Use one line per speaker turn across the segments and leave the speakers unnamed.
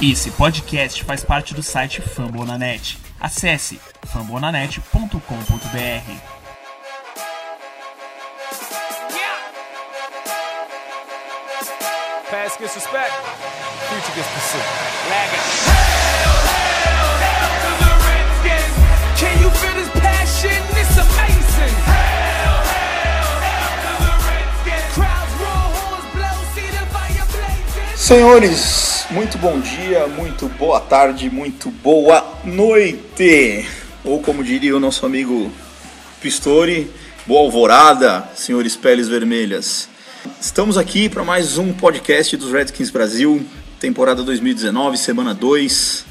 Esse podcast faz parte do site Fambonanet. Acesse fambonanet.com.br.
Past gets respect, future gets pursuit. Lagging.
Can you feel this passion? It's amazing. Crowds roar, horns blow, see the fire blazing.
Senhores, muito bom dia, muito boa tarde, muito boa noite. Ou como diria o nosso amigo Pistori, boa alvorada, senhores peles vermelhas. Estamos aqui para mais um podcast dos Redskins Brasil, temporada 2019, semana 2,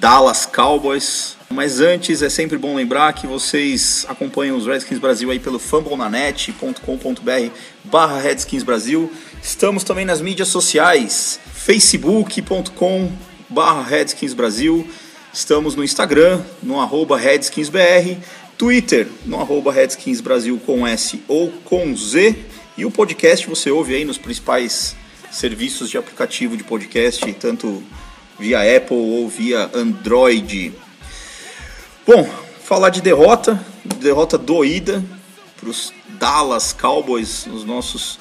Dallas Cowboys. Mas antes é sempre bom lembrar que vocês acompanham os Redskins Brasil aí pelo fumblenanet.com.br barra Redskins Brasil. Estamos também nas mídias sociais, facebook.com barra Redskins Brasil. Estamos no Instagram, no arroba RedskinsBR, Twitter, no arroba Redskins Brasil com S ou com Z. E o podcast você ouve aí nos principais serviços de aplicativo de podcast, tanto via Apple ou via Android. Bom, falar de derrota, derrota doída para os Dallas Cowboys, os nossos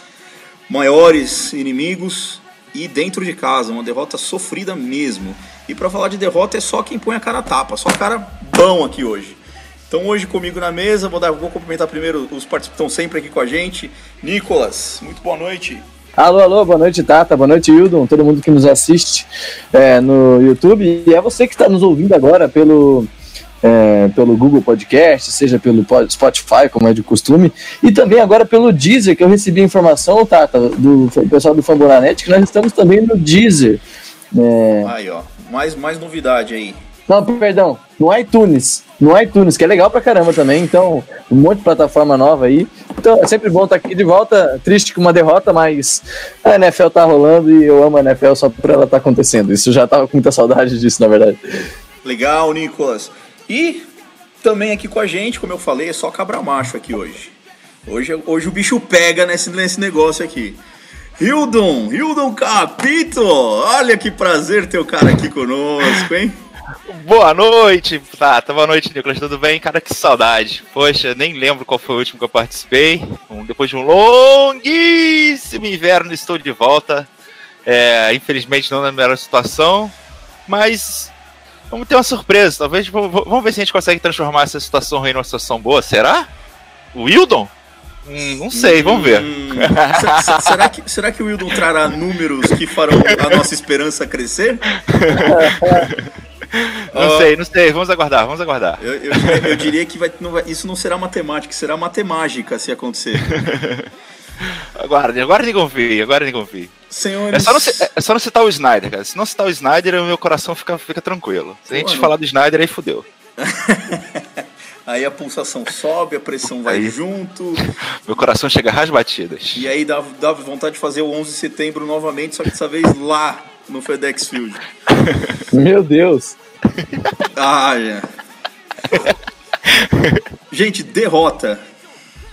maiores inimigos, e dentro de casa, uma derrota sofrida mesmo. E para falar de derrota é só quem põe a cara a tapa, só cara bom aqui hoje. Então hoje comigo na mesa, vou, dar, vou cumprimentar primeiro os participantes que estão sempre aqui com a gente. Nicolas, muito boa noite.
Alô, alô, boa noite, Tata, boa noite, Hildon, todo mundo que nos assiste é, no YouTube. E é você que está nos ouvindo agora pelo, é, pelo Google Podcast, seja pelo Spotify, como é de costume, e também agora pelo Deezer, que eu recebi a informação, Tata, do pessoal do Fambonanet, que nós estamos também no Deezer. É,
Aí, ó, mais, mais novidade aí.
não, perdão, no iTunes. No iTunes, que é legal pra caramba também. Então, um monte de plataforma nova aí. Então, é sempre bom estar aqui de volta. Triste com uma derrota, mas a NFL tá rolando e eu amo a NFL só por ela tá acontecendo. Isso já tava com muita saudade disso, na verdade.
Legal, Nicolas. E também aqui com a gente, como eu falei, é só cabra macho aqui hoje. Hoje, hoje o bicho pega nesse, nesse negócio aqui. Hildon, Hildon Capito, olha que prazer ter o cara aqui conosco, hein?
Boa noite, Tata. Boa noite, Nicolas. Tudo bem? Cara, que saudade. Poxa, nem lembro qual foi o último que eu participei. Depois de um longuíssimo inverno, estou de volta. É, infelizmente, não na melhor situação, mas vamos ter uma surpresa. Talvez vamos ver se a gente consegue transformar essa situação ruim numa situação boa. Será? O Wildon? Hum, não sei, vamos ver.
Hum, se- se- será, que, será que o Hildon trará números que farão a nossa esperança crescer?
Não
Ó,
sei, não sei. Vamos aguardar, vamos aguardar.
Eu, eu diria, eu diria que vai- não vai- isso não será matemática, será matemágica se acontecer.
Aguardem, agora nem confie, agora nem confie.
Senhores.
É só, não, é só não citar o Snyder, cara. Se não citar o Snyder, o meu coração fica, fica tranquilo. Se a gente
Mano.
falar do Snyder, aí fudeu.
Aí a pulsação sobe, a pressão vai
Aí.
junto,
Meu coração chega às batidas.
e aí dá, dá vontade de fazer o 11 de setembro novamente, só que dessa vez lá no FedEx Field.
Meu Deus.
Ah, já. Gente, derrota.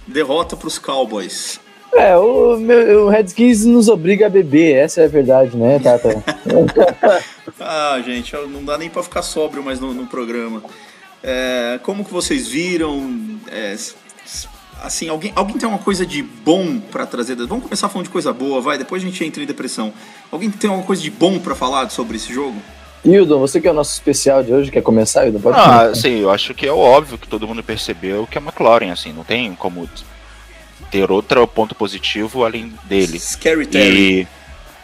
Derrota pros Cowboys.
É, o, meu, o Redskins nos obriga a beber, essa é a verdade, né, Tata?
Ah, gente, não dá nem pra ficar sóbrio mais no, no programa. É, como que vocês viram? É, assim, alguém, alguém tem uma coisa de bom pra trazer? Vamos começar falando de coisa boa, vai. Depois a gente entra em depressão. Alguém tem alguma coisa de bom pra falar sobre esse jogo?
Hildon, você que é o nosso especial de hoje, quer começar, Hildon? Pode
Ah,
começar.
sim, eu acho que é óbvio que todo mundo percebeu que é McLaren, assim, não tem como ter outro ponto positivo além dele.
Scary Terry.
E,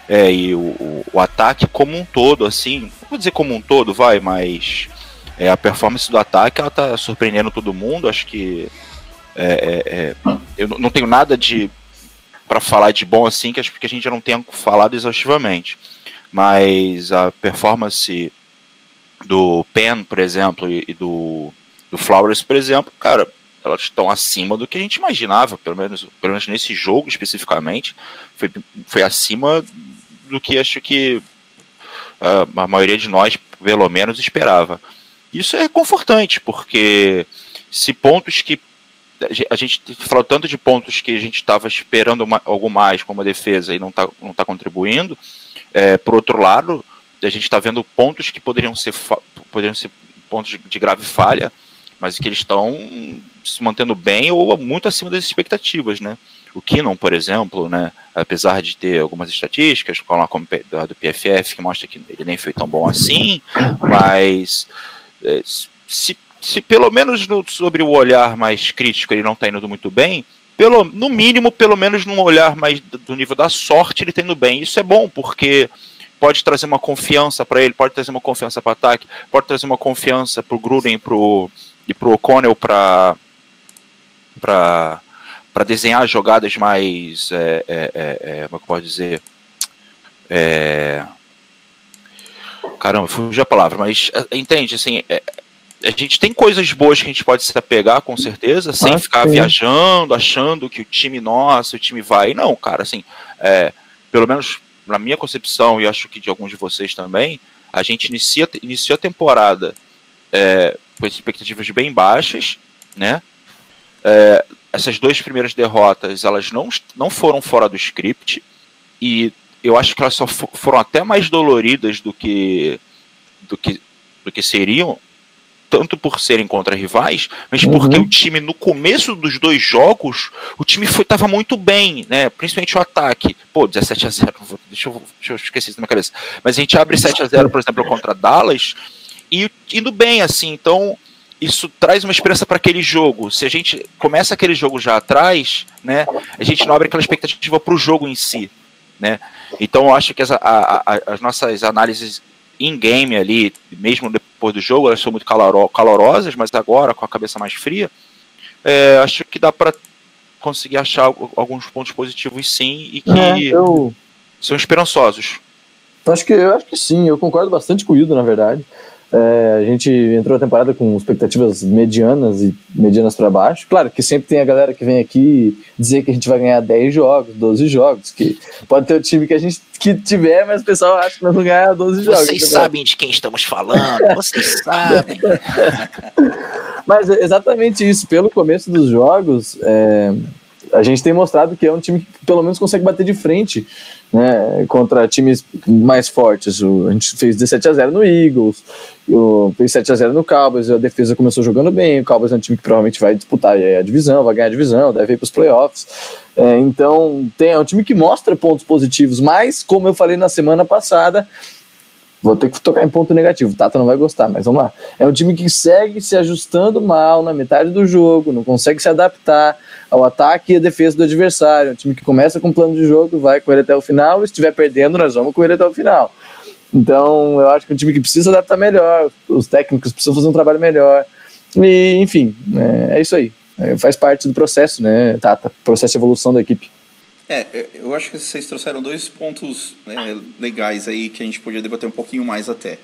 é, e o, o, o ataque como um todo, assim, não vou dizer como um todo, vai, mas é, a performance do ataque, ela tá surpreendendo todo mundo, acho que é, é, é, eu não- não tenho nada de para falar de bom assim, que acho que a gente já não tenha falado exaustivamente, mas a performance do Pen, por exemplo, e, e do, do Flowers, por exemplo, cara, elas estão acima do que a gente imaginava, pelo menos, pelo menos nesse jogo especificamente, foi, foi acima do que acho que ah, a maioria de nós, pelo menos, esperava. Isso é confortante, porque se pontos que a gente falou tanto de pontos que a gente estava esperando uma, algo mais como a defesa e não está não tá contribuindo. É, por outro lado, a gente está vendo pontos que poderiam ser, poderiam ser pontos de, de grave falha, mas que eles estão se mantendo bem ou muito acima das expectativas, né? O Kinnon, por exemplo, né, apesar de ter algumas estatísticas, como a do PFF, que mostra que ele nem foi tão bom assim, mas é, se, se pelo menos no, sobre o olhar mais crítico ele não está indo muito bem, pelo, no mínimo, pelo menos num olhar mais do nível da sorte, ele está indo bem. Isso é bom, porque pode trazer uma confiança para ele, pode trazer uma confiança para ataque, pode trazer uma confiança para o Gruden pro, e para o O'Connell para para desenhar jogadas mais é, é, é, é, como é que pode dizer é, caramba, fugiu a palavra, mas entende, assim, a gente tem coisas boas que a gente pode se apegar, com certeza, sem ah, ficar sim. viajando, achando que o time nosso, o time vai. Não, cara, assim, pelo menos na minha concepção, e acho que de alguns de vocês também, a gente inicia, iniciou a temporada com expectativas bem baixas, né? É, essas duas primeiras derrotas, elas não, não foram fora do script, e eu acho que elas só foram até mais doloridas do que, do que, do que seriam tanto por serem contra rivais, mas uhum. porque o time no começo dos dois jogos, o time foi tava muito bem, né? Principalmente o ataque. Pô, 17 a 0, deixa eu, deixa eu esquecer isso na minha cabeça. Mas a gente abre 7 a 0, por exemplo, contra Dallas e indo bem assim. Então, isso traz uma esperança para aquele jogo. Se a gente começa aquele jogo já atrás, né, a gente não abre aquela expectativa para o jogo em si, né? Então eu acho que as, a, a, as nossas análises in-game ali, mesmo depois do jogo, elas são muito caloro calorosas, mas agora, com a cabeça mais fria, é, acho que dá para conseguir achar alguns pontos positivos sim e que é, eu... são esperançosos.
Acho que, eu acho que sim, eu concordo bastante com o Ido, na verdade. É, a gente entrou na temporada com expectativas medianas e medianas para baixo. Claro que sempre tem a galera que vem aqui dizer que a gente vai ganhar 10 jogos, 12 jogos, que pode ter o time que a gente que tiver, mas o pessoal acha que nós vamos ganhar 12 jogos.
Vocês sabem de quem estamos falando, vocês sabem.
mas é exatamente isso. Pelo começo dos jogos, é, a gente tem mostrado que é um time que pelo menos consegue bater de frente né, contra times mais fortes. O, a gente fez 17 a 0 no Eagles, o, fez 7 a 0 no Cowboys, a defesa começou jogando bem. O Cowboys é um time que provavelmente vai disputar a divisão, vai ganhar a divisão, deve ir para os playoffs. É, então, tem, é um time que mostra pontos positivos, mas, como eu falei na semana passada, Vou ter que tocar em ponto negativo. Tata não vai gostar, mas vamos lá. É um time que segue se ajustando mal na metade do jogo, não consegue se adaptar ao ataque e à defesa do adversário. É um time que começa com um plano de jogo, vai com ele até o final. E se estiver perdendo, nós vamos com ele até o final. Então, eu acho que é um time que precisa adaptar melhor, os técnicos precisam fazer um trabalho melhor. E, enfim, é, é isso aí. É, faz parte do processo, né, Tata? Processo de evolução da equipe.
É, eu acho que vocês trouxeram dois pontos né, legais aí que a gente podia debater um pouquinho mais até.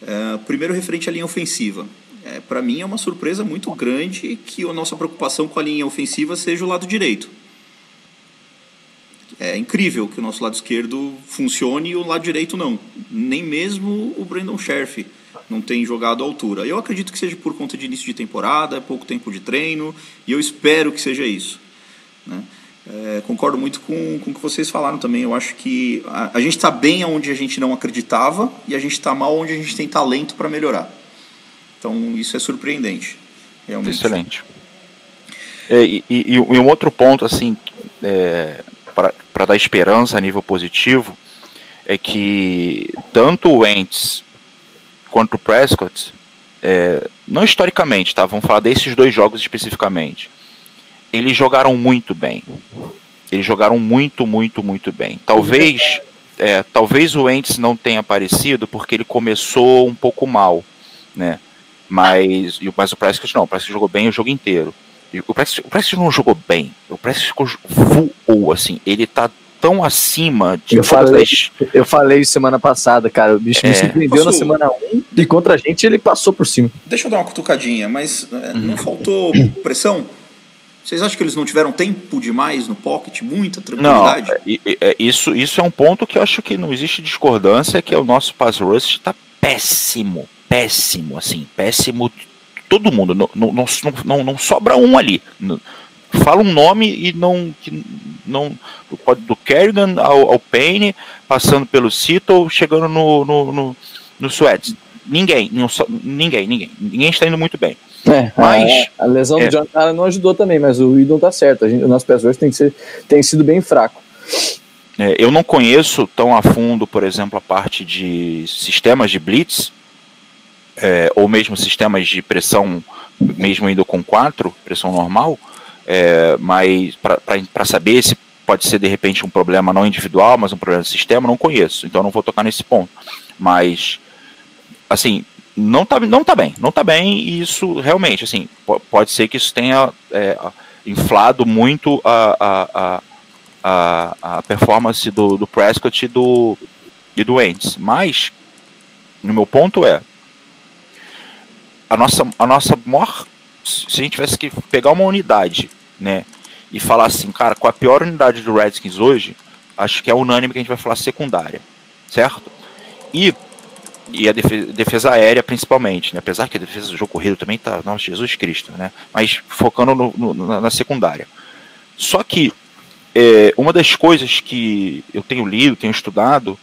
Uh, primeiro, referente à linha ofensiva. É, Para mim é uma surpresa muito grande que a nossa preocupação com a linha ofensiva seja o lado direito. É incrível que o nosso lado esquerdo funcione e o lado direito não. Nem mesmo o Brandon Scherf não tem jogado à altura. Eu acredito que seja por conta de início de temporada, pouco tempo de treino, e eu espero que seja isso. Né? É, concordo muito com, com o que vocês falaram também. Eu acho que a, a gente está bem onde a gente não acreditava e a gente está mal onde a gente tem talento para melhorar. Então isso é surpreendente. Realmente.
Excelente. É, e, e, e, um outro ponto, assim, é, para dar esperança a nível positivo, é que tanto o Ents quanto o Prescott, é, não historicamente, tá? Vamos falar desses dois jogos especificamente eles jogaram muito bem. Eles jogaram muito, muito, muito bem. Talvez, é, talvez o Ents não tenha aparecido porque ele começou um pouco mal, né? Mas, mas o Prescott não, o Prescott jogou bem o jogo inteiro. O Prescott, o Prescott não jogou bem, o Prescott voou, assim, ele tá tão acima
de eu falei, eu falei semana passada, cara, o bicho é. me surpreendeu Posso... na semana 1 e contra a gente ele passou por cima.
Deixa eu dar uma cutucadinha, mas é, não faltou pressão? Vocês acham que eles não tiveram tempo demais no pocket, muita tranquilidade?
Não, é, isso, isso é um ponto que eu acho que não existe discordância, que é o nosso pass rush está péssimo, péssimo, assim, péssimo. Todo mundo, não, não, não, não, não sobra um ali. Fala um nome e não, que não do, do Kerrigan ao, ao Payne, passando pelo Seattle, chegando no, no, no, no Sweats. Ninguém, ninguém, ninguém. Ninguém está indo muito bem.
É, mas, a, a lesão é, do John Allen não ajudou também, mas o Idon tá certo. A gente, o nosso tem, que ser, tem sido bem fraco.
É, eu não conheço tão a fundo, por exemplo, a parte de sistemas de blitz, é, ou mesmo sistemas de pressão, mesmo indo com 4, pressão normal, é, mas para saber se pode ser de repente um problema não individual, mas um problema de sistema, não conheço, então não vou tocar nesse ponto. Mas, assim, não tá, não tá bem, não tá bem, e isso realmente, assim, pode ser que isso tenha é, inflado muito a, a, a, a performance do, do Prescott e do, e do. Mas, no meu ponto é, a nossa, a nossa maior, se a gente tivesse que pegar uma unidade, né, e falar assim, cara, qual a pior unidade do Redskins hoje, acho que é unânime que a gente vai falar secundária, certo? E e a defesa, defesa, aérea principalmente, né? apesar que a defesa do jogo corrido também tá, nossa, Jesus Cristo, né? Mas focando no, no, na secundária. Só que é, uma das coisas que eu tenho lido, tenho estudado,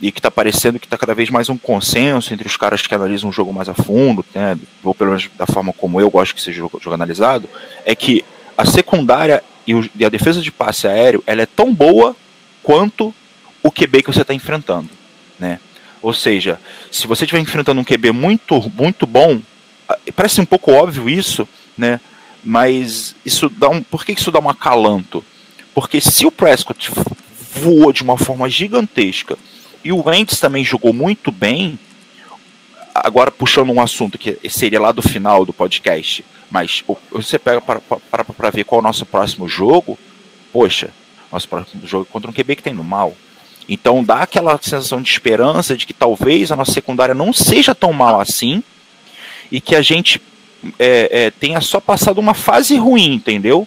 e que está parecendo que está cada vez mais um consenso entre os caras que analisam o jogo mais a fundo, né, ou pelo menos da forma como eu gosto que seja jogo, jogo analisado, é que a secundária e, o, e, a defesa de passe aéreo ela é tão boa quanto o QB que você está enfrentando, né? Ou seja, se você estiver enfrentando um QB muito, muito bom, parece um pouco óbvio isso, né? Mas isso dá um. Por que isso dá um acalanto? Porque se o Prescott voou de uma forma gigantesca e o Wentz também jogou muito bem, agora puxando um assunto que seria lá do final do podcast, mas você pega para ver qual é o nosso próximo jogo, poxa, nosso próximo jogo é contra um QB que tem no mal. Então dá aquela sensação de esperança de que talvez a nossa secundária não seja tão mal assim e que a gente é, é, tenha só passado uma fase ruim, entendeu?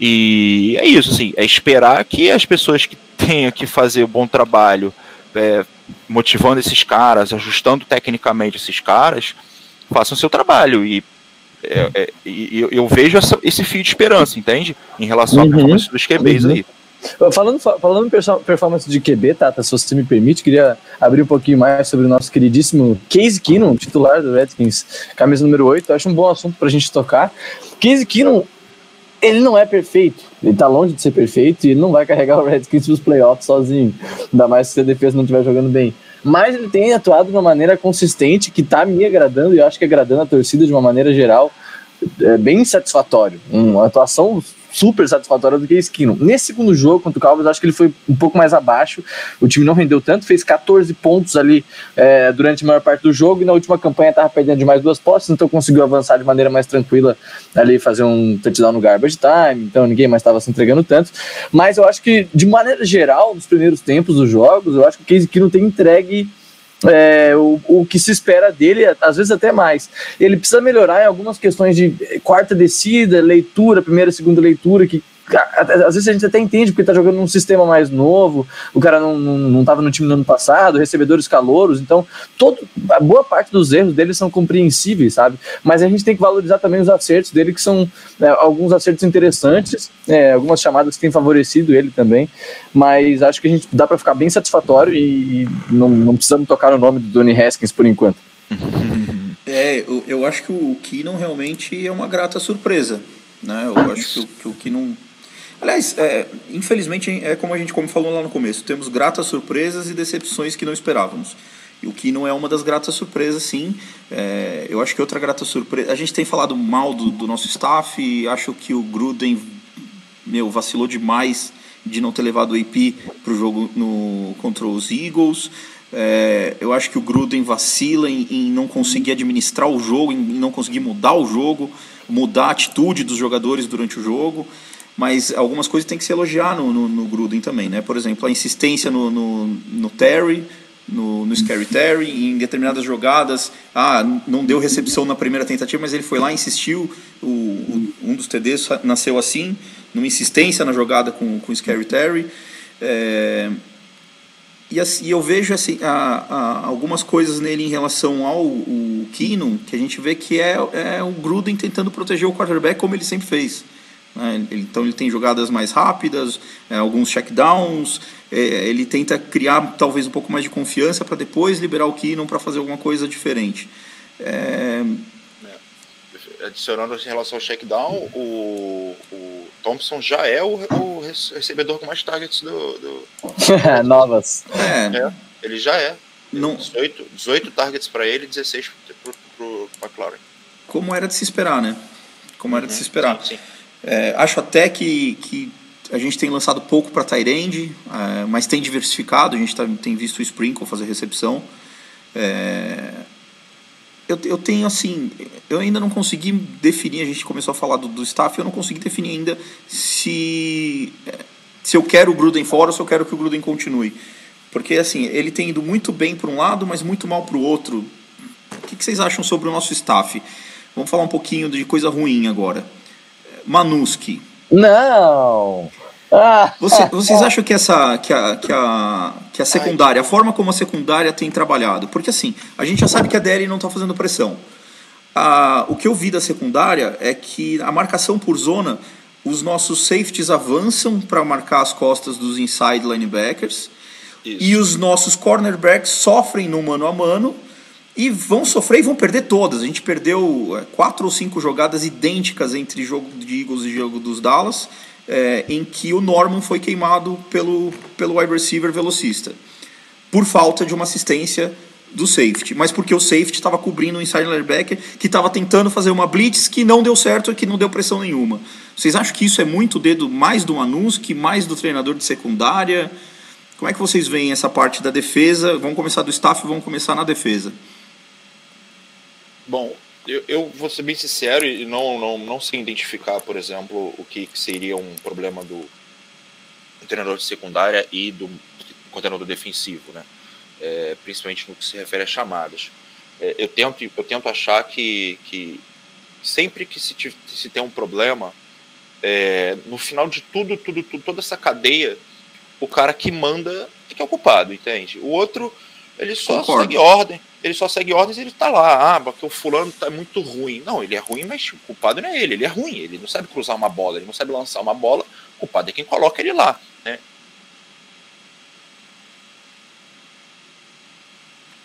E é isso, assim, é esperar que as pessoas que tenham que fazer o bom trabalho, é, motivando esses caras, ajustando tecnicamente esses caras, façam seu trabalho. E, é, é, e eu vejo essa, esse fio de esperança, entende? Em relação uhum. à performance dos QBs uhum. aí.
Falando, falando performance de QB, Tata, se você me permite, queria abrir um pouquinho mais sobre o nosso queridíssimo Case Keenum, titular do Redskins, camisa número 8. acho um bom assunto pra gente tocar. Case Keenum, ele não é perfeito, ele tá longe de ser perfeito e não vai carregar o Redskins pros playoffs sozinho, ainda mais se a defesa não estiver jogando bem. Mas ele tem atuado de uma maneira consistente que tá me agradando e acho que agradando a torcida de uma maneira geral, é bem satisfatório. Uma atuação super satisfatória do que Esquino. Nesse segundo jogo contra o Cowboys, acho que ele foi um pouco mais abaixo. O time não rendeu tanto, fez 14 pontos ali é, durante a maior parte do jogo e na última campanha estava perdendo de mais duas postes, então conseguiu avançar de maneira mais tranquila ali, fazer um touchdown no garbage time, então ninguém mais estava se entregando tanto. Mas eu acho que, de maneira geral, nos primeiros tempos dos jogos, eu acho que o Case Keenum tem entregue é, o, o que se espera dele, às vezes até mais. Ele precisa melhorar em algumas questões de quarta descida, leitura, primeira, segunda leitura, que às vezes a gente até entende porque tá jogando num sistema mais novo, o cara não, não, não tava no time no ano passado, recebedores calouros, então todo, a boa parte dos erros dele são compreensíveis, sabe? Mas a gente tem que valorizar também os acertos dele, que são é, alguns acertos interessantes, é, algumas chamadas que têm favorecido ele também, mas acho que a gente dá para ficar bem satisfatório e, não, não precisamos tocar o nome do Donny Haskins por enquanto.
É, eu, eu acho que o Keenan realmente é uma grata surpresa. Né? Eu acho que, que o Aliás, é, infelizmente, é como a gente como falou lá no começo, temos gratas surpresas e decepções que não esperávamos. E o que não é uma das gratas surpresas, sim. É, eu acho que outra grata surpresa. A gente tem falado mal do, do nosso staff, e acho que o Gruden meu, vacilou demais de não ter levado o AP para o jogo no, contra os Eagles. É, eu acho que o Gruden vacila em, em, não conseguir administrar o jogo, em, em não conseguir mudar o jogo, mudar a atitude dos jogadores durante o jogo mas algumas coisas tem que se elogiar no, no, no Gruden também, né? Por exemplo, a insistência no, no, no Terry, no, no Scary Terry, em determinadas jogadas, ah, não deu recepção na primeira tentativa, mas ele foi lá, insistiu, o, o um dos TDs nasceu assim, numa insistência na jogada com, com o Scary Terry, é, e, assim, eu vejo assim, a, a, algumas coisas nele em relação ao o Keenum, que a gente vê que é, é o Gruden tentando proteger o quarterback como ele sempre fez Né? Então ele tem jogadas mais rápidas, é, alguns checkdowns, é, ele tenta criar talvez um pouco mais de confiança para depois liberar o Keenum para fazer alguma coisa diferente. É,
adicionando em relação ao checkdown, o, o Thompson já é o, o recebedor com mais targets do. do...
Novas.
É.
é. ele já é.
Não...
18, 18 targets para ele e 16 para o McLaren.
Como era de se esperar, né? Como era de se uhum. esperar.
Sim, sim.
É, acho até que, que a gente tem lançado pouco para Tyrande, é, mas tem diversificado. A gente tá, tem visto o Sprinkle fazer recepção. É, eu, eu tenho assim, eu ainda não consegui definir. A gente começou a falar do, do staff, eu não consegui definir ainda se se eu quero o Gruden fora ou se eu quero que o Gruden continue. Porque assim, ele tem ido muito bem para um lado, mas muito mal para o outro. O que, que vocês acham sobre o nosso staff? Vamos falar um pouquinho de coisa ruim agora. Manuski.
Não!
Ah, Você, vocês acham que essa que a, que a, que a secundária, a forma como a secundária tem trabalhado? Porque assim, a gente já sabe que a DL não está fazendo pressão. Ah, o que eu vi da secundária é que a marcação por zona, os nossos safeties avançam para marcar as costas dos inside linebackers Isso. e os nossos cornerbacks sofrem no mano a mano e vão sofrer e vão perder todas. A gente perdeu é, quatro ou cinco jogadas idênticas entre jogo de Eagles e jogo dos Dallas, é, em que o Norman foi queimado pelo, pelo wide receiver velocista, por falta de uma assistência do safety, mas porque o safety estava cobrindo o inside linebacker que estava tentando fazer uma blitz que não deu certo e que não deu pressão nenhuma. Vocês acham que isso é muito dedo mais do que mais do treinador de secundária? Como é que vocês veem essa parte da defesa? Vamos começar do staff, vamos começar na defesa.
Bom, eu, eu, vou ser bem sincero e não, não, não sei identificar, por exemplo, o que seria um problema do, treinador de secundária e do coordenador defensivo, né? É, principalmente no que se refere a chamadas. É, eu, tento, eu tento achar que, que sempre que se, se tem um problema, é, no final de tudo, tudo, tudo, toda essa cadeia, o cara que manda é que é o culpado, entende? O outro, ele só Concordo. segue ordem ele só segue ordens e ele tá lá. Ah, porque o fulano tá muito ruim. Não, ele é ruim, mas o culpado não é ele, ele é ruim. Ele não sabe cruzar uma bola, ele não sabe lançar uma bola. O culpado é quem coloca ele lá. Né?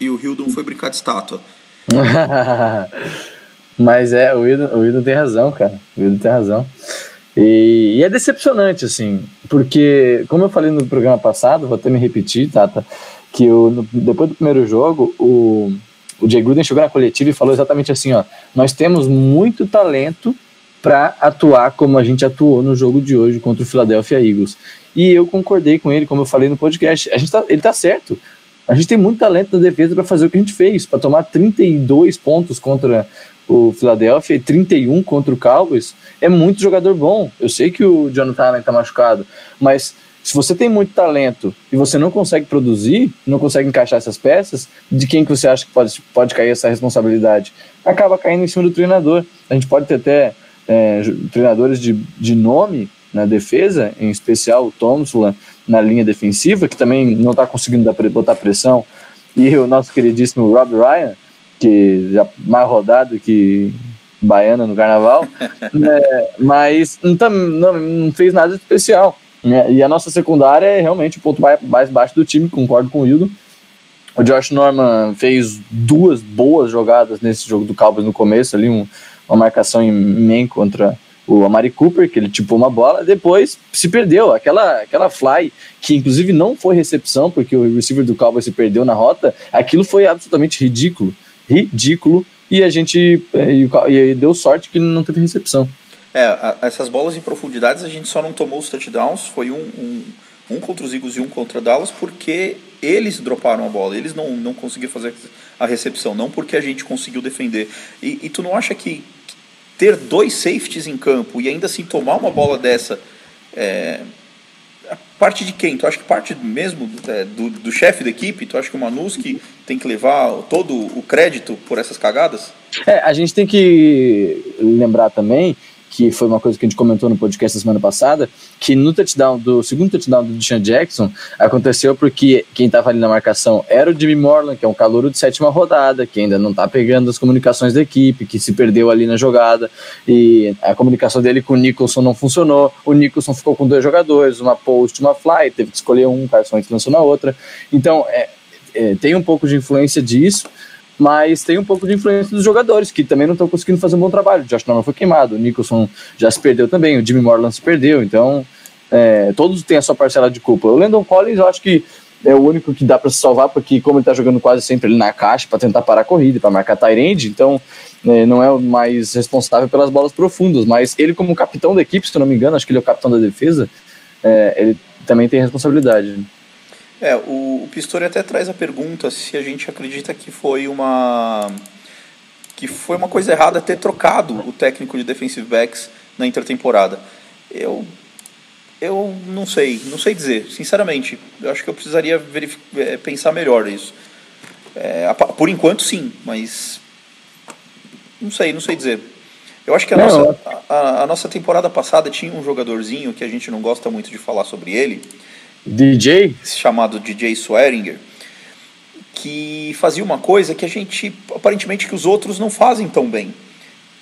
E o Hildon foi brincar de estátua.
mas é, o Hildon, o Hildon tem razão, cara. O Hildon tem razão. E, e, é decepcionante, assim, porque, como eu falei no programa passado, vou até me repetir, Tata. Tá, que o, no, depois do primeiro jogo, o, o Jay Gruden chegou na coletiva e falou exatamente assim: ó, nós temos muito talento para atuar como a gente atuou no jogo de hoje contra o Philadelphia Eagles. E eu concordei com ele, como eu falei no podcast. A gente tá, ele tá certo. A gente tem muito talento na defesa para fazer o que a gente fez, para tomar 32 pontos contra o Philadelphia e 31 contra o Cowboys. É muito jogador bom. Eu sei que o Jonathan Allen tá machucado, mas se você tem muito talento e você não consegue produzir, não consegue encaixar essas peças, de quem que você acha que pode, pode cair essa responsabilidade? Acaba caindo em cima do treinador. A gente pode ter até é, treinadores de, de nome na defesa, em especial o Thompson na linha defensiva, que também não está conseguindo dar, botar pressão, e o nosso queridíssimo Rob Ryan, que já mais rodado que baiana no carnaval, né, mas não, tá, não, não fez nada especial. Né? E a nossa secundária é realmente o ponto mais baixo do time, concordo com o Hildo. O Josh Norman fez duas boas jogadas nesse jogo do Cowboys no começo, ali um, uma marcação em man contra o Amari Cooper, que ele tipou uma bola, depois se perdeu. Aquela, aquela fly, que inclusive não foi recepção, porque o receiver do Cowboys se perdeu na rota, aquilo foi absolutamente ridículo. Ridículo. E a gente e, e deu sorte que não teve recepção.
É, a, essas bolas em profundidades a gente só não tomou os touchdowns, foi um, um, um contra os Eagles e um contra Dallas, porque eles droparam a bola, eles não, não conseguiram fazer a recepção, não porque a gente conseguiu defender. E, e tu não acha que ter dois safeties em campo e ainda assim tomar uma bola dessa é, parte de quem? Tu acha que parte mesmo é, do, do chefe da equipe? Tu acha que o Manuski tem que levar todo o crédito por essas cagadas?
É, a gente tem que lembrar também que foi uma coisa que a gente comentou no podcast da semana passada, que no touchdown do segundo touchdown do Deshaun Jackson aconteceu porque quem estava ali na marcação era o Jimmy Morland, que é um calouro de sétima rodada, que ainda não está pegando as comunicações da equipe, que se perdeu ali na jogada e a comunicação dele com o Nicholson não funcionou. O Nicholson ficou com dois jogadores, uma post, uma fly, teve que escolher um, o Carson lançou na outra. Então, é, é, tem um pouco de influência disso mas tem um pouco de influência dos jogadores, que também não estão conseguindo fazer um bom trabalho. O Josh Norman foi queimado, o Nicholson já se perdeu também, o Jimmy Morland se perdeu, então é, todos têm a sua parcela de culpa. O Landon Collins, eu acho que é o único que dá para se salvar, porque como ele está jogando quase sempre ali na caixa para tentar parar a corrida, para marcar Tyrande, então é, não é o mais responsável pelas bolas profundas, mas ele como capitão da equipe, se eu não me engano, acho que ele é o capitão da defesa, é, ele também tem responsabilidade.
É, o, o Pistori até traz a pergunta se a gente acredita que foi uma que foi uma coisa errada ter trocado o técnico de defensive backs na intertemporada. Eu eu não sei, não sei dizer, sinceramente. Eu acho que eu precisaria é, pensar melhor isso. É, por enquanto, sim, mas não sei, não sei dizer. Eu acho que a, não, nossa, a, a, nossa temporada passada tinha um jogadorzinho que a gente não gosta muito de falar sobre ele,
DJ?
Chamado DJ Swearinger, que fazia uma coisa que a gente, aparentemente, que os outros não fazem tão bem,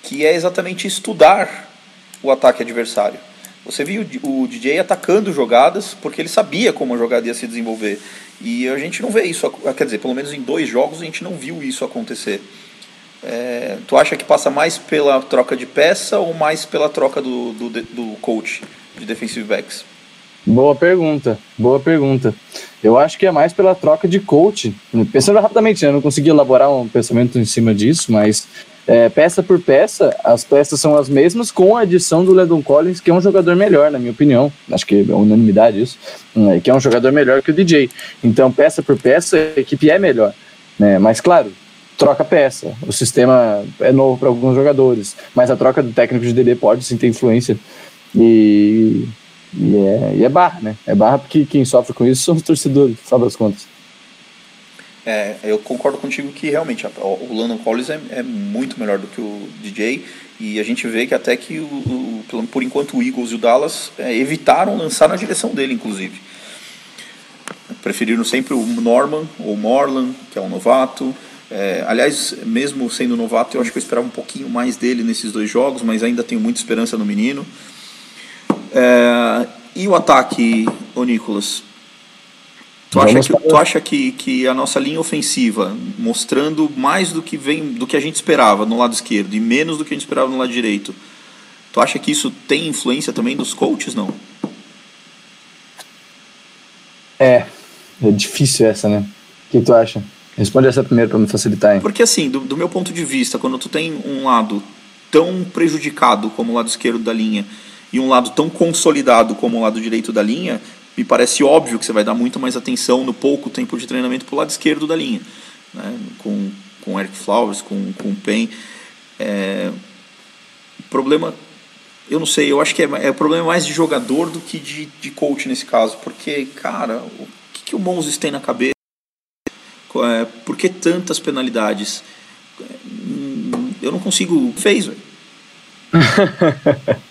que é exatamente estudar o ataque adversário. Você viu o DJ atacando jogadas porque ele sabia como a jogada ia se desenvolver. E a gente não vê isso, quer dizer, pelo menos em dois jogos a gente não viu isso acontecer. É, tu acha que passa mais pela troca de peça ou mais pela troca do, do, do coach de defensive backs?
Boa pergunta, boa pergunta. Eu acho que é mais pela troca de coach. Pensando rapidamente, né, eu não consegui elaborar um pensamento em cima disso, mas é, peça por peça, as peças são as mesmas, com a adição do Ledon Collins, que é um jogador melhor, na minha opinião. Acho que é unanimidade isso, né, que é um jogador melhor que o DJ. Então, peça por peça, a equipe é melhor. Né? Mas, claro, troca peça. O sistema é novo para alguns jogadores, mas a troca do técnico de DB pode sim ter influência. E e é, e é barra, né? É barra porque quem sofre com isso são os torcedores, no das contas.
É, eu concordo contigo que realmente o Landon Collins é, é, muito melhor do que o DJ e a gente vê que até que o, o por enquanto o Eagles e o Dallas é, evitaram lançar na direção dele, inclusive. Preferiram sempre o Norman ou Morland, que é um novato. É, aliás, mesmo sendo novato, eu acho que eu esperava um pouquinho mais dele nesses dois jogos, mas ainda tenho muita esperança no menino. É, e o ataque, ô Nicolas? Tu acha, que, tu acha que, que a nossa linha ofensiva, mostrando mais do que vem do que a gente esperava no lado esquerdo e menos do que a gente esperava no lado direito, tu acha que isso tem influência também dos coaches, não?
É, é difícil essa, né? O que tu acha? Responde essa primeiro para me facilitar. Hein?
Porque assim, do, do meu ponto de vista, quando tu tem um lado tão prejudicado como o lado esquerdo da linha e um lado tão consolidado como o lado direito da linha, me parece óbvio que você vai dar muito mais atenção no pouco tempo de treinamento para o lado esquerdo da linha, né? com, com Eric Flowers, com, com Pen. É, o problema, eu não sei, eu acho que é, é o problema mais de jogador do que de, de coach nesse caso, porque, cara, o que, que o Moses tem na cabeça? É, por que tantas penalidades? Hum, eu não consigo. Fez, velho.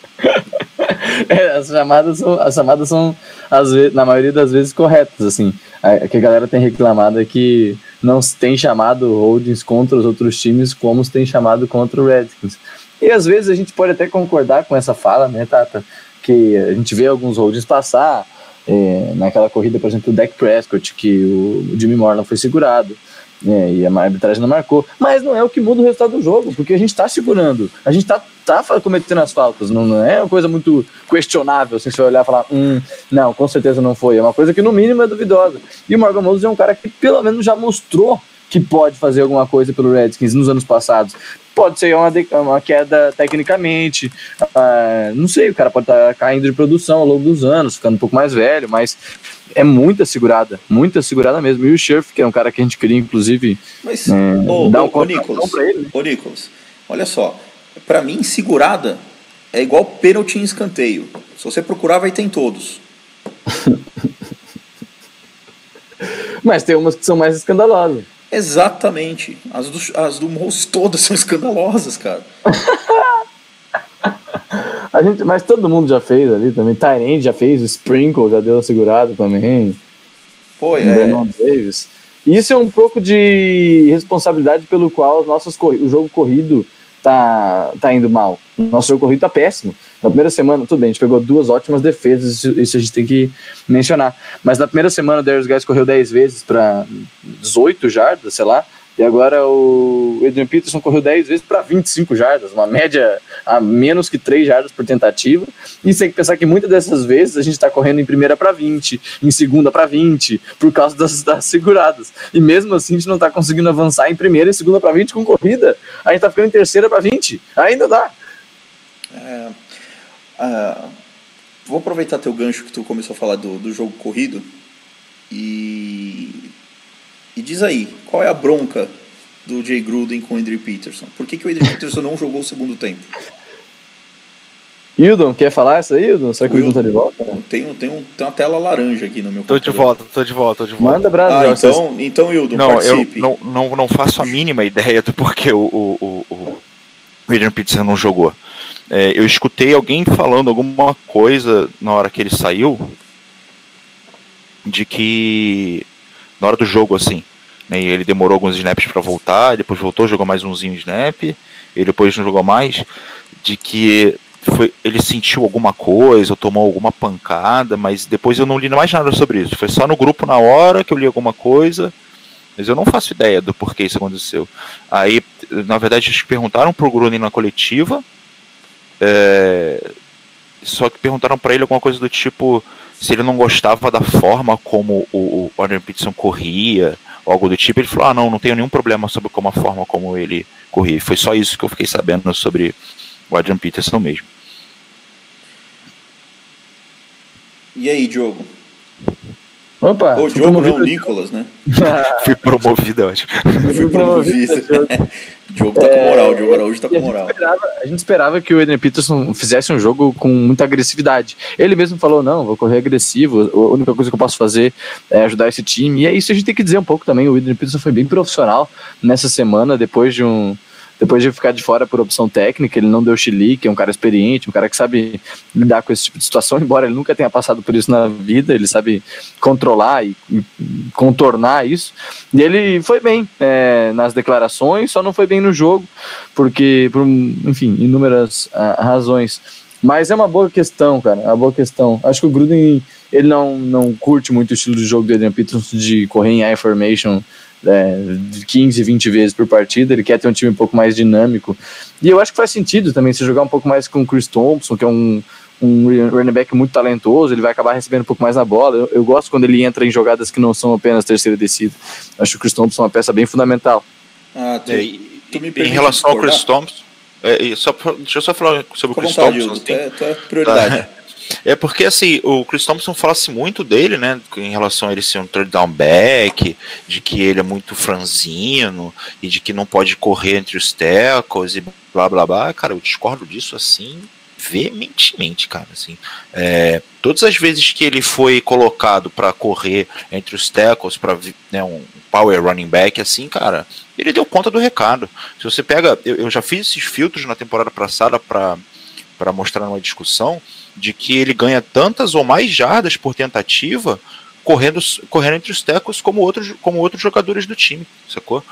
É, as chamadas são, as chamadas são às vezes, na maioria das vezes corretas, assim. A, que a galera tem reclamado é que não se tem chamado holdings contra os outros times como se tem chamado contra o Redskins. E às vezes a gente pode até concordar com essa fala, né, Tata? Que a gente vê alguns holdings passar, é, naquela corrida, por exemplo, o Dak Prescott, que o, Jimmy não foi segurado. É, e a arbitragem não marcou. Mas não é o que muda o resultado do jogo, porque a gente está segurando, a gente está tá cometendo as faltas, não, não, é uma coisa muito questionável, assim, você olhar e falar, hum, não, com certeza não foi. É uma coisa que no mínimo é duvidosa. E o Morgan Moses é um cara que pelo menos já mostrou que pode fazer alguma coisa pelo Redskins nos anos passados. Pode ser uma, uma queda tecnicamente, uh, não sei, o cara pode estar tá caindo de produção ao longo dos anos, ficando um pouco mais velho, mas é muita segurada, muita segurada mesmo. E o Scherf, que é um cara que a gente queria, inclusive,
mas, é, ô, dar um ô, Nicolas, ele. Né? Ô, olha só, para mim, segurada é igual pênalti em escanteio. Se você procurar, vai ter em todos.
Mas tem umas que são mais escandalosas.
Exatamente. As do, as do Mouse todas são escandalosas, cara.
A gente, mas todo mundo já fez ali também. Tyrande já fez, o Sprinkle já deu segurado também.
Pô,
o
é.
Davis. Isso é um pouco de responsabilidade pelo qual os nossos, o jogo corrido tá, tá indo mal. Nosso jogo corrido tá péssimo. Na primeira semana, tudo bem, a gente pegou duas ótimas defesas, isso, a gente tem que mencionar. Mas na primeira semana o Darius Guys correu 10 vezes para 18 jardas, sei lá. E agora o Adrian Peterson correu 10 vezes para 25 jardas, uma média a menos que 3 jardas por tentativa. E você tem que pensar que muitas dessas vezes a gente está correndo em primeira para 20, em segunda para 20, por causa das, das seguradas. E mesmo assim a gente não está conseguindo avançar em primeira e segunda para 20 com corrida. A gente está ficando em terceira para 20. Ainda dá.
Ah, vou aproveitar teu gancho que tu começou a falar do, do jogo corrido e, e diz aí, qual é a bronca do Jay Gruden com o Adrian Peterson? Por que, que o Adrian Peterson não jogou o segundo tempo?
Hildon, quer falar isso aí, Hildon? Será que o Hildon tá de volta?
Tem, um- tem, um, tem uma tela laranja aqui no meu
Tô de
computador.
volta, tô de volta, tô de volta.
Manda Brasil.
Ah,
vocês-
então, então Hildon,
Não, eu
participe.
não, não, não faço a mínima ideia do porquê o, o, o, o Adrian Peterson não jogou. É, eu escutei alguém falando alguma coisa na hora que ele saiu de que na hora do jogo assim, né, ele demorou alguns snaps para voltar, depois voltou, jogou mais umzinho snap, e depois não jogou mais, de que foi, ele sentiu alguma coisa, ou tomou alguma pancada, mas depois eu não li mais nada sobre isso. Foi só no grupo na hora que eu li alguma coisa, mas eu não faço ideia do porquê isso aconteceu. Aí, na verdade, eles perguntaram pro Gruden na coletiva, é, só que perguntaram para ele alguma coisa do tipo se ele não gostava da forma como o, o Adrian Peterson corria, ou algo do tipo. Ele falou: Ah, não, não tenho nenhum problema sobre como a forma como ele corria. Foi só isso que eu fiquei sabendo sobre o Adrian Peterson mesmo.
E aí, Diogo?
Opa, fui
Diogo não, Nicolas, né?
Fui promovido, eu acho.
Fui promovido. Diogo tá com moral, Diogo Araújo tá
E a
com
gente,
moral.
esperava, a gente esperava que o Adrian Peterson fizesse um jogo com muita agressividade. Ele mesmo falou: não, vou correr agressivo, a única coisa que eu posso fazer é ajudar esse time. E é isso que a gente tem que dizer um pouco também. O Adrian Peterson foi bem profissional nessa semana, depois de um. Depois de ficar de fora por opção técnica, ele não deu chilique, é um cara experiente, um cara que sabe lidar com esse tipo de situação, embora ele nunca tenha passado por isso na vida, ele sabe controlar e, e contornar isso. E ele foi bem é, nas declarações, só não foi bem no jogo, porque, por, enfim, inúmeras ah, razões. Mas é uma boa questão, cara, é uma boa questão. Acho que o Gruden, ele não, não curte muito o estilo de jogo do Adrian Peterson de correr em I formation é, de 15, 20 vezes por partida, ele quer ter um time um pouco mais dinâmico. E eu acho que faz sentido também se jogar um pouco mais com o Chris Thompson, que é um, um running back muito talentoso, ele vai acabar recebendo um pouco mais na bola. Eu, eu gosto quando ele entra em jogadas que não são apenas terceira descida. Acho que o Chris Thompson é uma peça bem fundamental.
Ah, tu,
É, e-
tu me
em relação ao Chris? Thompson, é, e só, deixa eu só falar sobre o Chris
vontade,
Thompson.
Hugo, tu
tem-
é, tu é prioridade.
É porque assim, o Chris Thompson fala-se muito dele, né? Em relação a ele ser um third down back, de que ele é muito franzino e de que não pode correr entre os tackles e blá blá blá. Cara, eu discordo disso assim veementemente, cara. Assim, é, todas as vezes que ele foi colocado para correr entre os tackles, para né, um power running back, assim, cara, ele deu conta do recado. Se você pega, eu, eu já fiz esses filtros na temporada passada para mostrar numa discussão de que ele ganha tantas ou mais jardas por tentativa correndo, correndo entre os tecos como outros, como outros jogadores do time, sacou?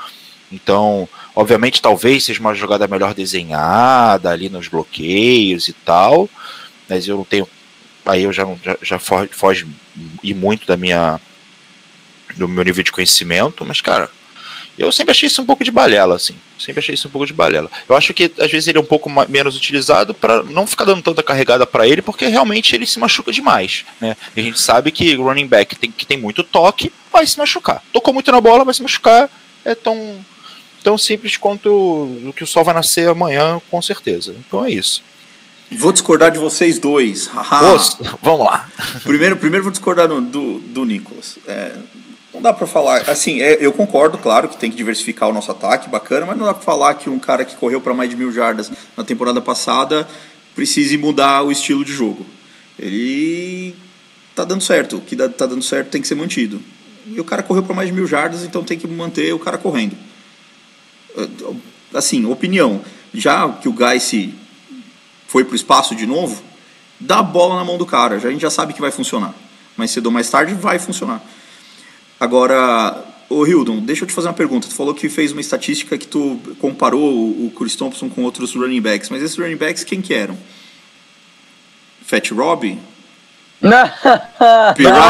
Então, obviamente, talvez seja uma jogada melhor desenhada ali nos bloqueios e tal, mas eu não tenho. Aí eu já, já, já foge, foge e muito da minha do meu nível de conhecimento, mas cara, eu sempre achei isso um pouco de balela, assim. Sempre achei isso um pouco de balela. Eu acho que às vezes ele é um pouco menos utilizado para não ficar dando tanta carregada para ele, porque realmente ele se machuca demais, né? E a gente sabe que running back tem, que tem muito toque, vai se machucar. Tocou muito na bola, vai se machucar. É tão, tão simples quanto o que o sol vai nascer amanhã, com certeza. Então é isso.
Vou discordar de vocês dois.
Vamos lá.
Primeiro, primeiro vou discordar do, do, do Nicolas. É, não dá pra falar. Assim, é, eu concordo, claro, que tem que diversificar o nosso ataque, bacana, mas não dá pra falar que um cara que correu para mais de mil jardas na temporada passada precise mudar o estilo de jogo. Ele tá dando certo. O que dá- tá dando certo tem que ser mantido. E o cara correu para mais de mil jardas, então tem que manter o cara correndo. Assim, opinião. Já que o Geis foi pro espaço de novo, dá a bola na mão do cara. Já, a gente já sabe que vai funcionar. Mais cedo ou mais tarde vai funcionar. Agora, ô Hildon, deixa eu te fazer uma pergunta. Tu falou que fez uma estatística que tu comparou o, o Chris Thompson com outros running backs, mas esses running backs quem que eram? Fat Robbie?
Não,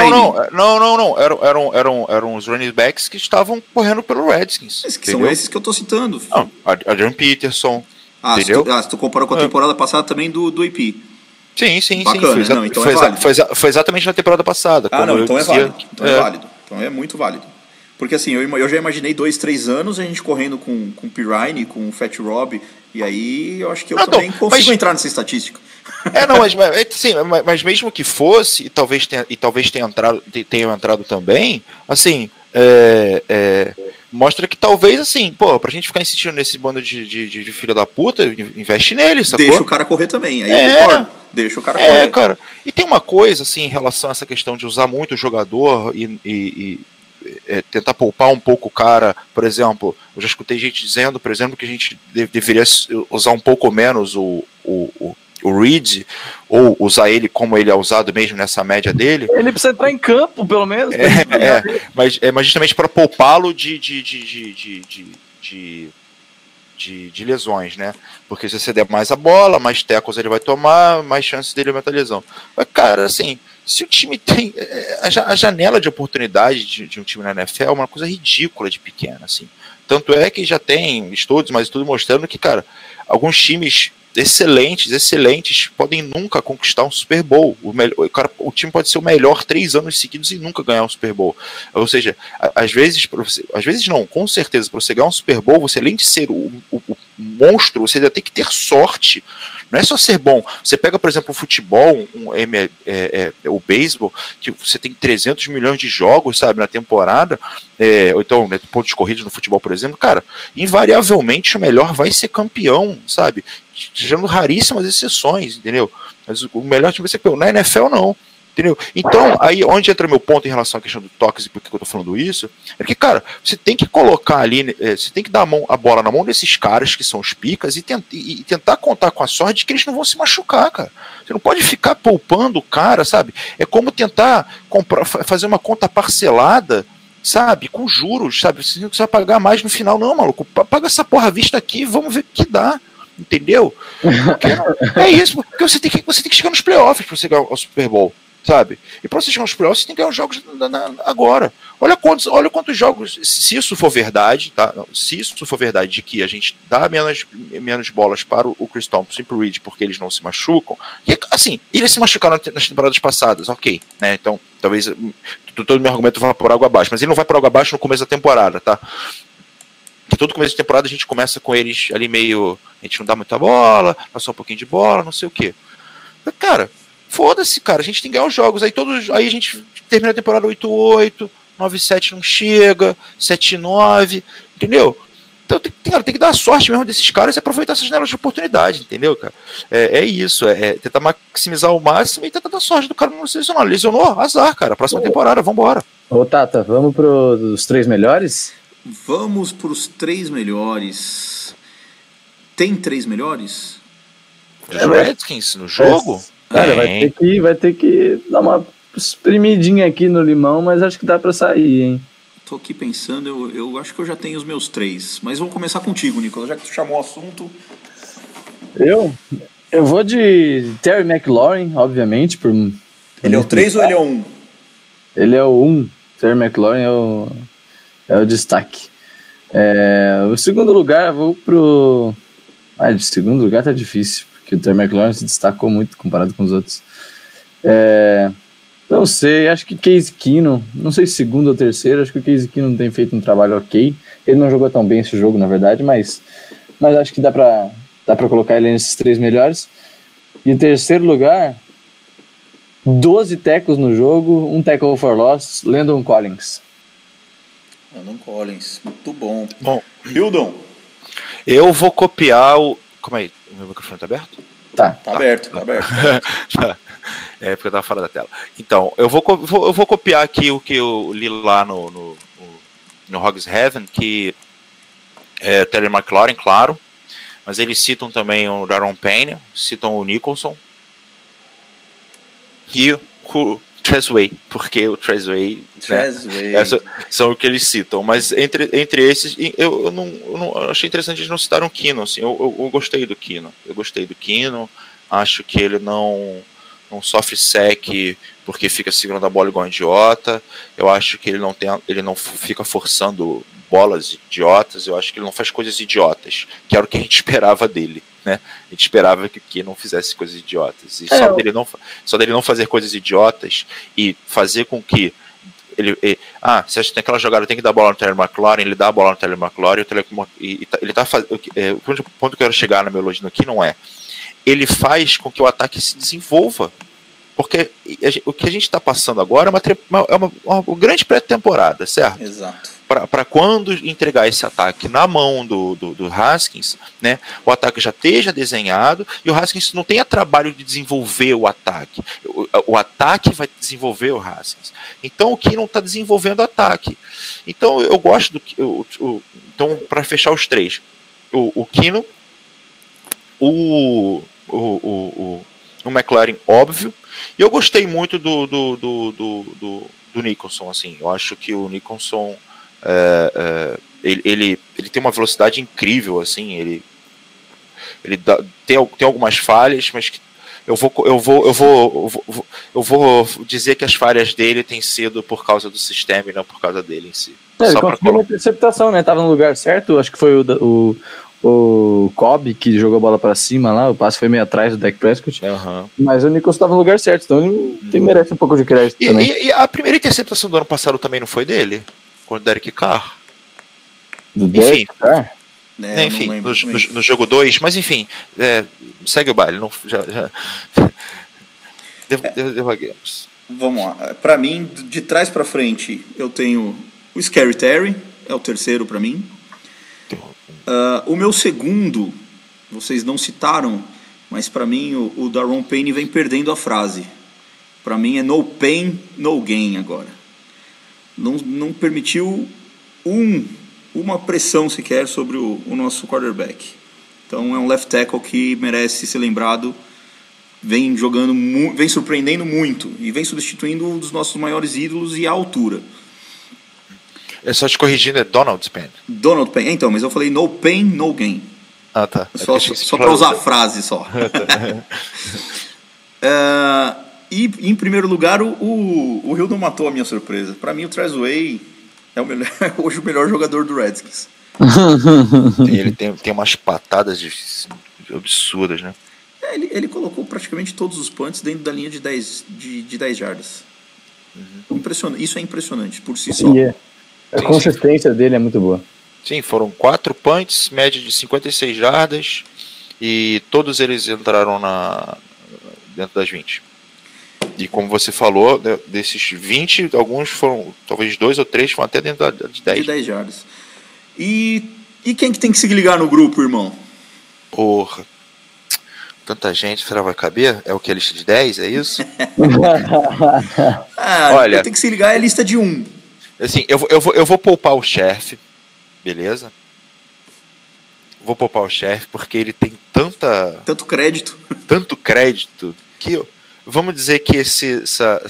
não, não, não, não. Eram, eram, eram, eram os running backs que estavam correndo pelo Redskins.
São esses que eu tô citando.
Não, Adrian Peterson.
Ah, se
entendeu?
tu, ah, se tu comparou com a
É.
temporada passada também do, do IP.
Sim, sim,
Bacana,
sim. Foi, exa-
não, então é
foi, exa-
válido.
foi exa- foi exatamente na temporada passada.
Ah, não, então é válido. Então é.
é.
válido. Então é muito válido. Porque assim, eu, eu já imaginei dois, três anos a gente correndo com, com o Pirine, com o Fat Rob, e aí eu acho que eu
então,
também consigo
mas-
entrar nessa estatística.
É, não, mas, mas, é, sim, mas, mas mesmo que fosse, e talvez tenha, e talvez tenha entrado, te- tenham entrado também, assim, é, é, mostra que talvez, assim, pô, pra gente ficar insistindo nesse bando de, de, de, de filho da puta, investe nele, sacou?
Deixa o cara correr também. Aí
É.
Deixa o cara
É,
correr.
cara. E tem uma coisa, assim, em relação a essa questão de usar muito o jogador e, e- e, é, tentar poupar um pouco o cara. Por exemplo, eu já escutei gente dizendo, por exemplo, que a gente de- deveria usar um pouco menos o, o, o, o Reed, ou usar ele como ele é usado mesmo nessa média dele.
Ele precisa entrar em campo, pelo menos.
É, é, mas, é, mas justamente para poupá-lo de, de, de, de, de, de, de, de- lesões, né? Porque se você der mais a bola, mais tecos ele vai tomar, mais chances dele aumentar a lesão. Mas, cara, assim, se o time tem. é, A, ja- a janela de oportunidade de, de um time na NFL é uma coisa ridícula de pequena, assim. Tanto é que já tem estudos, mas tudo mostrando que, cara, alguns times excelentes, excelentes, podem nunca conquistar um Super Bowl. O, melhor, o, cara, o time pode ser o melhor três anos seguidos e nunca ganhar um Super Bowl. Ou seja, às vezes, você- às vezes não, com certeza, para você ganhar um Super Bowl, você além de ser o, o- o monstro, você ainda tem que ter sorte. Não é só ser bom. Você pega, por exemplo, o futebol, um, M- é, é, o beisebol, que você tem 300 milhões de jogos, sabe, na temporada, é, ou então né, pontos corridos no futebol, por exemplo, cara, invariavelmente o melhor vai ser campeão, sabe? Tirando raríssimas exceções, entendeu? Mas o melhor time vai ser campeão. Na NFL, não. Entendeu? Então, aí onde entra meu ponto em relação à questão do toques e por que eu tô falando isso, é que, cara, você tem que colocar ali, né, eh, você tem que dar a, mão, a bola na mão desses caras que são os picas e, tent, e- e tentar contar com a sorte de que eles não vão se machucar, cara. Você não pode ficar poupando o cara, sabe? É como tentar comprar, fa- fazer uma conta parcelada, sabe? Com juros, sabe? Você não precisa pagar mais no final, não, maluco. Pa- Paga essa porra à vista aqui e vamos ver o que dá. Entendeu? Porque é isso, porque você tem que, você tem que chegar nos playoffs para você ganhar o Super Bowl, sabe? E para você chegar nos playoffs, você tem que ganhar os jogos na- na- agora. Olha quantos, olha quantos jogos, se isso for verdade, tá? Se isso for verdade de que a gente dá menos, menos bolas para o Chris Thompson e Reed porque eles não se machucam, e assim, eles se machucaram nas temporadas passadas, ok, né? Então, talvez hum, todo meu argumento vá por água abaixo, mas ele não vai por água abaixo no começo da temporada, tá? que todo começo de temporada a gente começa com eles ali meio. A gente não dá muita bola, só um pouquinho de bola, não sei o quê. Cara, foda-se, cara. A gente tem que ganhar os jogos. Aí todos. Aí a gente termina a temporada 8-8, 9-7 não chega, 7-9, entendeu? Então tem, cara, tem que dar sorte mesmo desses caras e aproveitar essas janelas de oportunidade, entendeu, cara? É, é isso, é, é tentar maximizar o máximo e tentar dar sorte do cara não se lesionar. Lesionou, azar, cara. Próxima temporada, vambora.
Ô, Tata, vamos pros três melhores?
Vamos para os três melhores. Tem três melhores?
Os Redskins no jogo?
Cara, vai ter, que, vai ter que dar uma espremidinha aqui no limão, mas acho que dá pra sair, hein?
Tô aqui pensando, eu, eu acho que eu já tenho os meus três. Mas vamos começar contigo, Nicolas, já que tu chamou o assunto.
Eu? Eu vou de Terry McLaurin, obviamente, por...
Ele é o três ou ele é o um?
Ele é o 1. Um. Terry McLaurin é o, é o destaque. É, o segundo lugar, eu vou pro. Ah, de segundo lugar tá difícil, porque o Terry McLaurin se destacou muito comparado com os outros. É, não sei, acho que Case Keenum, não sei se segundo ou terceiro, acho que o Case Keenum tem feito um trabalho ok. Ele não jogou tão bem esse jogo, na verdade, mas, mas acho que dá pra, dá pra colocar ele nesses três melhores. E em terceiro lugar, 12 tecos no jogo, um tackle for loss, Landon Collins.
Landon Collins, muito bom.
Bom.
Hildon,
Eu vou copiar o. Como é? O meu microfone tá aberto?
Tá.
tá aberto, tá aberto.
é, porque eu tava fora da tela. Então, eu vou, vou- eu vou copiar aqui o que eu li lá no, no, no, no Hogs Heaven, que é Terry McLaurin, claro. mas eles citam também o Daron Payne, citam o Nicholson e o Trezway, porque o Trezway,
Trezway.
Né, essa, são o que eles citam. Mas entre, entre esses, eu, eu, não, eu não eu achei interessante eles não citaram o Kino. Assim, eu, eu, eu, gostei do Kino. Eu gostei do Kino. Acho que ele não, não sofre sec porque fica segurando a bola igual um idiota. Eu acho que ele não, tem, ele não fica forçando bolas idiotas. Eu acho que ele não faz coisas idiotas, que era o que a gente esperava dele né? A gente esperava que, que não fizesse coisas idiotas. E é, só, dele não, só dele não fazer coisas idiotas e fazer com que ele, ele, ah, se a gente tem aquela jogada, tem que dar a bola no Taylor McLaurin, ele dá a bola no Taylor McLaurin, e, e, tá, ele tá fazendo. É, o ponto que eu quero chegar na meu elogio aqui não é. Ele faz com que o ataque se desenvolva. Porque o que a gente está passando agora é uma, é uma, uma grande pré-temporada, certo?
Exato
para quando entregar esse ataque na mão do, do, do, Haskins, né, o ataque já esteja desenhado e o Haskins não tenha trabalho de desenvolver o ataque. O, o ataque vai desenvolver o Haskins. Então o que não está desenvolvendo o ataque. Então eu gosto do o, o então para fechar os três, o, o Kino, o, o, o, o McLaren óbvio, e eu gostei muito do do, do, do, do, Nicholson, assim, eu acho que o Nicholson é, é, ele, ele, ele, tem uma velocidade incrível, assim, ele, ele dá, tem, tem algumas falhas, mas eu vou, eu, vou, eu, vou, eu, vou, eu vou dizer que as falhas dele têm sido por causa do sistema e não por causa dele em si.
É, ele conseguiu uma interceptação, né? Tava no lugar certo, acho que foi o, o, o Cobb que jogou a bola para cima lá, o passe foi meio atrás do Deck Prescott.
Uhum.
Mas o Nichols estava no lugar certo, então ele tem, merece um pouco de crédito
e,
também.
E, e, a primeira interceptação do ano passado também não foi dele? com o Derek Carr.
Do Derek Carr?
É, enfim, no, no, no, jogo 2, mas enfim, é, segue o baile. Não, já, já...
Devaguemos. Vamos lá. Para mim, de trás para frente, eu tenho o Scary Terry, é o terceiro para mim. Uh, o meu segundo, vocês não citaram, mas para mim o, o Daron Payne vem perdendo a frase. Para mim é no pain, no gain agora não, não permitiu um, uma pressão sequer sobre o, o nosso quarterback. Então é um left tackle que merece ser lembrado, vem jogando, vem surpreendendo muito e vem substituindo um dos nossos maiores ídolos e a altura.
É só te corrigindo, é Donald Penn.
Donald Penn, então, mas eu falei no pain, no gain.
Ah, tá.
Só, só, só para usar a frase só. uh, E em primeiro lugar, o, o, o Hill não matou a minha surpresa. Para mim, o Trezway é o melhor, hoje o melhor jogador do Redskins.
ele tem, tem umas patadas de, de absurdas, né?
É, ele, ele colocou praticamente todos os punts dentro da linha de 10, de, de 10 jardas. Uhum. Impressionante. Isso é impressionante por si só.
Yeah. A sim, consistência sim. dele é muito boa.
Sim, foram quatro punts, média de 56 jardas, e todos eles entraram na, dentro das 20. E como você falou, né, desses 20, alguns foram, talvez dois ou três, foram até dentro de 10.
De 10 jardas. E, e quem que tem que se ligar no grupo, irmão?
Porra. Tanta gente, será vai caber? É o que? A lista de 10, é isso?
ah, Olha, tem que se ligar é a lista de 1.
Assim, eu, eu, vou, eu vou poupar o chefe, beleza? Vou poupar o chefe porque ele tem tanta.
Tanto crédito.
Tanto crédito que vamos dizer que esse essa,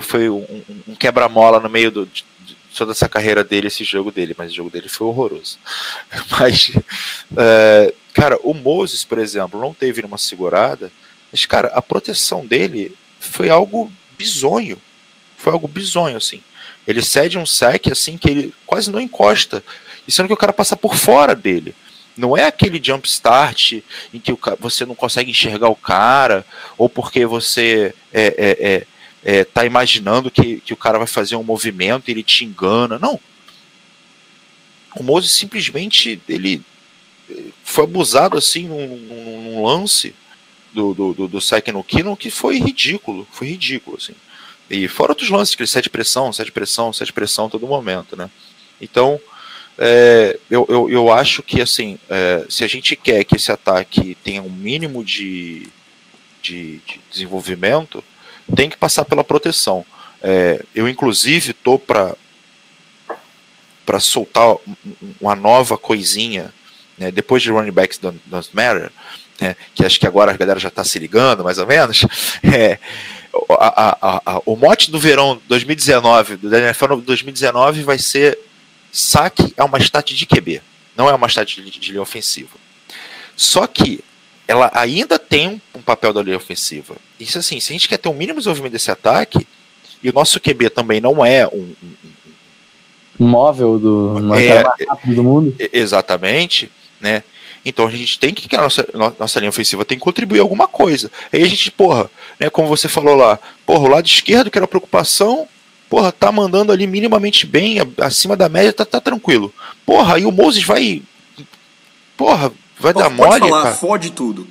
foi um, um quebra-mola no meio do, de, de, toda essa carreira dele, esse jogo dele, mas o jogo dele foi horroroso. Mas, é, cara, o Moses, por exemplo, não teve uma segurada, mas, cara, a proteção dele foi algo bizonho. Foi algo bizonho, assim. Ele cede um sec, assim, que ele quase não encosta. E sendo que o cara passa por fora dele. Não é aquele jump start em que você não consegue enxergar o cara, ou porque você é, é, é, é, tá imaginando que, que o cara vai fazer um movimento e ele te engana. Não. O Moses simplesmente ele foi abusado assim num, num lance do, do, do, do no Kino que foi ridículo. Foi ridículo, assim. E fora outros lances que ele sete pressão, sete pressão, sete pressão todo momento, né? Então, é, eu, eu, eu, acho que assim, é, se a gente quer que esse ataque tenha um mínimo de, de, de desenvolvimento, tem que passar pela proteção. É, eu inclusive tô para para soltar uma nova coisinha né, depois de running backs don't, don't matter, né, que acho que agora a galera já está se ligando, mais ou menos, é, a, a, a, o mote do verão 2019, do NFL 2019 vai ser saque é uma stat de QB, não é uma stat de, de linha ofensiva. Só que ela ainda tem um, um papel da linha ofensiva. Isso assim, se a gente quer ter um mínimo desenvolvimento desse ataque, e o nosso QB também não é um,
um móvel do é, mais rápido do mundo.
Exatamente, né? Então a gente tem que, que a nossa, nossa linha ofensiva tem que contribuir alguma coisa. Aí a gente, porra, né, como você falou lá, porra, o lado esquerdo, que era preocupação, porra, tá mandando ali minimamente bem, acima da média, tá, tá tranquilo. Porra, aí o Moses vai. Porra, vai Pô, dar mole. Falar, cara.
fode tudo.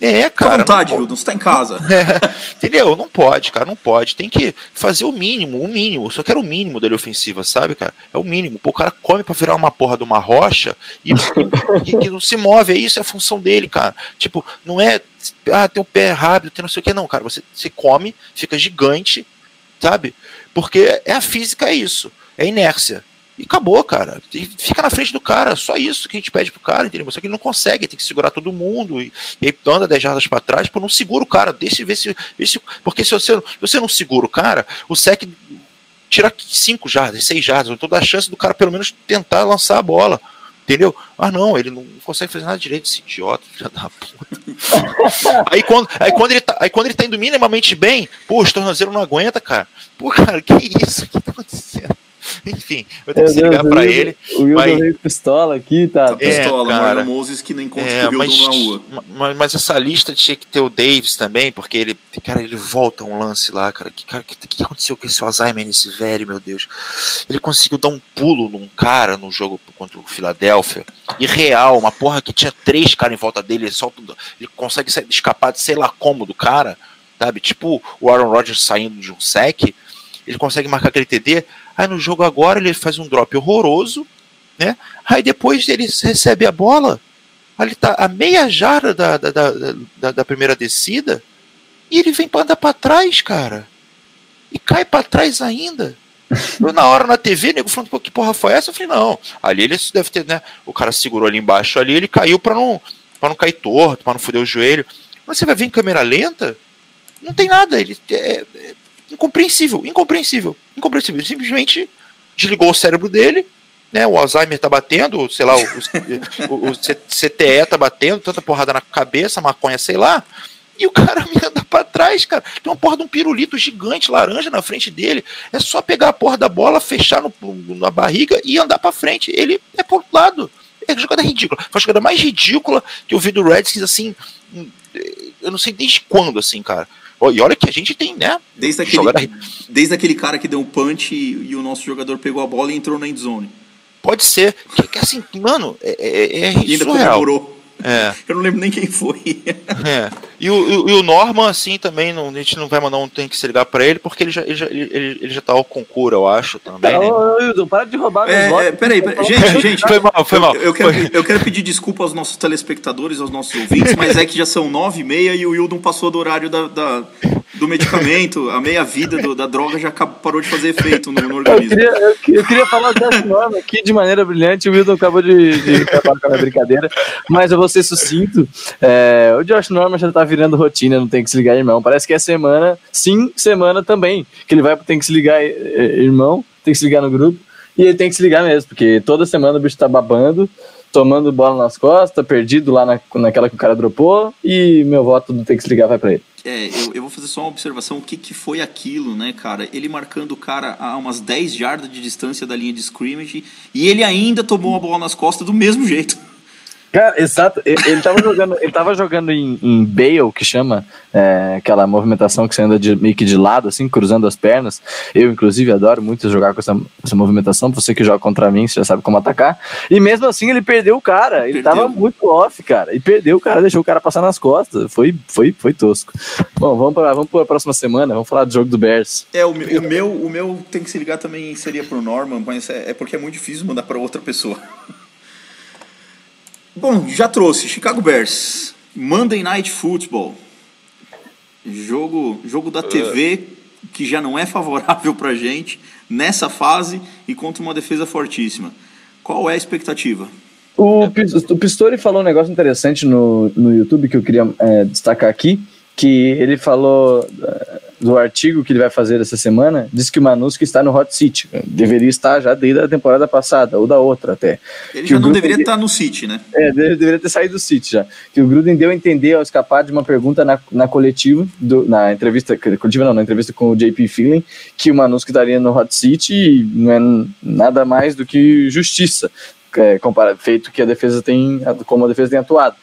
É, cara.
Fica à vontade, Hilton, você tá em casa.
É, entendeu? Não pode, cara, não pode. Tem que fazer o mínimo, o mínimo. Eu só quero o mínimo dele ofensiva, sabe, cara? É o mínimo. Pô, o cara come pra virar uma porra de uma rocha e, e, que não se move. É isso, é a função dele, cara. Tipo, não é. Ah, tem o pé rápido, tem não sei o que. Não, cara. Você, você come, fica gigante, sabe? Porque é a física, é isso. É inércia. E acabou, cara. E fica na frente do cara. Só isso que a gente pede pro cara, entendeu? Só que ele não consegue, tem que segurar todo mundo. E, e aí anda 10 jardas pra trás, pô, não segura o cara. Deixa ver se. Ver se porque se você, se você não segura o cara, o SEC tira 5 jardas, 6 jardas. Então dá a chance do cara pelo menos tentar lançar a bola. Entendeu? Ah, não, ele não consegue fazer nada direito, esse idiota, filho da puta. aí, quando, aí, quando ele tá, aí quando ele tá indo minimamente bem, pô, o tornozelo não aguenta, cara. Pô, cara, que isso? O que tá acontecendo? Enfim, vou ter que ligar pra ele.
O Wilson mas... veio pistola aqui, tá?
É, pistola, cara, Moses que nem encontra é, mas, na rua.
Mas, mas, essa lista tinha que ter o Davis também, porque ele, cara, ele volta um lance lá, cara. Que, cara, que, que aconteceu com esse Alzheimer nesse velho, meu Deus? Ele conseguiu dar um pulo num cara no jogo contra o Philadelphia. E real, uma porra que tinha três caras em volta dele, ele, solta, ele consegue escapar de sei lá como do cara, sabe? Tipo o Aaron Rodgers saindo de um sec, ele consegue marcar aquele TD. Aí no jogo agora ele faz um drop horroroso, né? Aí depois ele recebe a bola, ele tá a meia jarda da, da, da, da primeira descida, e ele vem para andar para trás, cara. E cai para trás ainda. Eu, na hora na TV, nego falando, pô, que porra foi essa? Eu falei, não. Ali ele deve ter, né? O cara segurou ali embaixo ali, ele caiu para não, pra não cair torto, para não foder o joelho. Mas você vai ver em câmera lenta, não tem nada. Ele é, é incompreensível, incompreensível, incompreensível. Ele simplesmente desligou o cérebro dele, né? O Alzheimer tá batendo, sei lá, o, o, o CTE tá batendo, tanta porrada na cabeça, maconha, sei lá. E o cara me anda pra trás, cara. Tem uma porra de um pirulito gigante laranja na frente dele. É só pegar a porra da bola, fechar no, na barriga e andar pra frente. Ele é pro outro lado. É jogada ridícula. Foi a jogada mais ridícula que eu vi do Redskins, assim. Eu não sei desde quando, assim, cara. E olha que a gente tem, né?
Desde aquele, desde aquele cara que deu um punch e, e, o nosso jogador pegou a bola e entrou na endzone.
Pode ser. Que, que assim, mano, é, é, é
e ainda comemorou. É. Eu não lembro nem quem foi.
É. E o, e o Norman, assim, também, não, a gente não vai mandar um tem que se ligar pra ele, porque ele já, ele já, ele, ele já tá ao concurso, eu acho, também. Né?
Ô, para de roubar
é, votos. É, peraí, peraí, gente, gente. Foi mal, foi mal. Eu, eu, quero, eu quero pedir desculpa aos nossos telespectadores, aos nossos ouvintes, mas é que já são nove e meia e o Wildon passou do horário da, da do medicamento, a meia-vida da droga já parou de fazer efeito no, no organismo.
Eu queria, eu, eu queria falar dessa norma aqui de maneira brilhante, o Wildon acabou de, de acabar com a brincadeira, mas eu vou ser sucinto. É, o Josh Norman já tá virando rotina, não tem que se ligar, irmão. Parece que é semana, sim, semana também, que ele vai tem que se ligar, irmão, tem que se ligar no grupo, e ele tem que se ligar mesmo, porque toda semana o bicho tá babando, tomando bola nas costas, perdido lá na, naquela que o cara dropou, e meu voto do tem que se ligar vai para ele.
É, eu, eu, vou fazer só uma observação, o que, que foi aquilo, né, cara? Ele marcando o cara a umas 10 jardas de distância da linha de scrimmage, e ele ainda tomou a bola nas costas do mesmo jeito.
Cara, exato. Ele tava jogando, ele tava jogando em, em Bale, que chama é, aquela movimentação que você anda de, meio que de lado, assim, cruzando as pernas. Eu, inclusive, adoro muito jogar com essa, essa movimentação. Você que joga contra mim, você já sabe como atacar. E mesmo assim, ele perdeu o cara. Ele perdeu. tava muito off, cara. E perdeu o cara, deixou o cara passar nas costas. Foi, foi, foi tosco. Bom, vamos para vamos a próxima semana. Vamos falar do jogo do Bears.
É, o, o meu, o meu tem que se ligar também seria pro Norman, mas é, é porque é muito difícil mandar para outra pessoa. Bom, já trouxe Chicago Bears, Monday Night Football, jogo, jogo da TV que já não é favorável para gente nessa fase e contra uma defesa fortíssima. Qual é a expectativa?
O, o Pistori falou um negócio interessante no, no YouTube que eu queria é, destacar aqui, que ele falou do artigo que ele vai fazer essa semana, diz que o Manuski está no hot seat. Deveria estar já desde a temporada passada, ou da outra até.
Ele que já não deveria estar no City, né?
É, deveria ter saído do City já. Que o Gruden deu a entender ao escapar de uma pergunta na, na coletiva, do, na entrevista, coletiva não, na entrevista com o JP Feeling, que o Manuski estaria no hot seat e não é nada mais do que justiça, é, feito que a defesa tem, como a defesa tem atuado.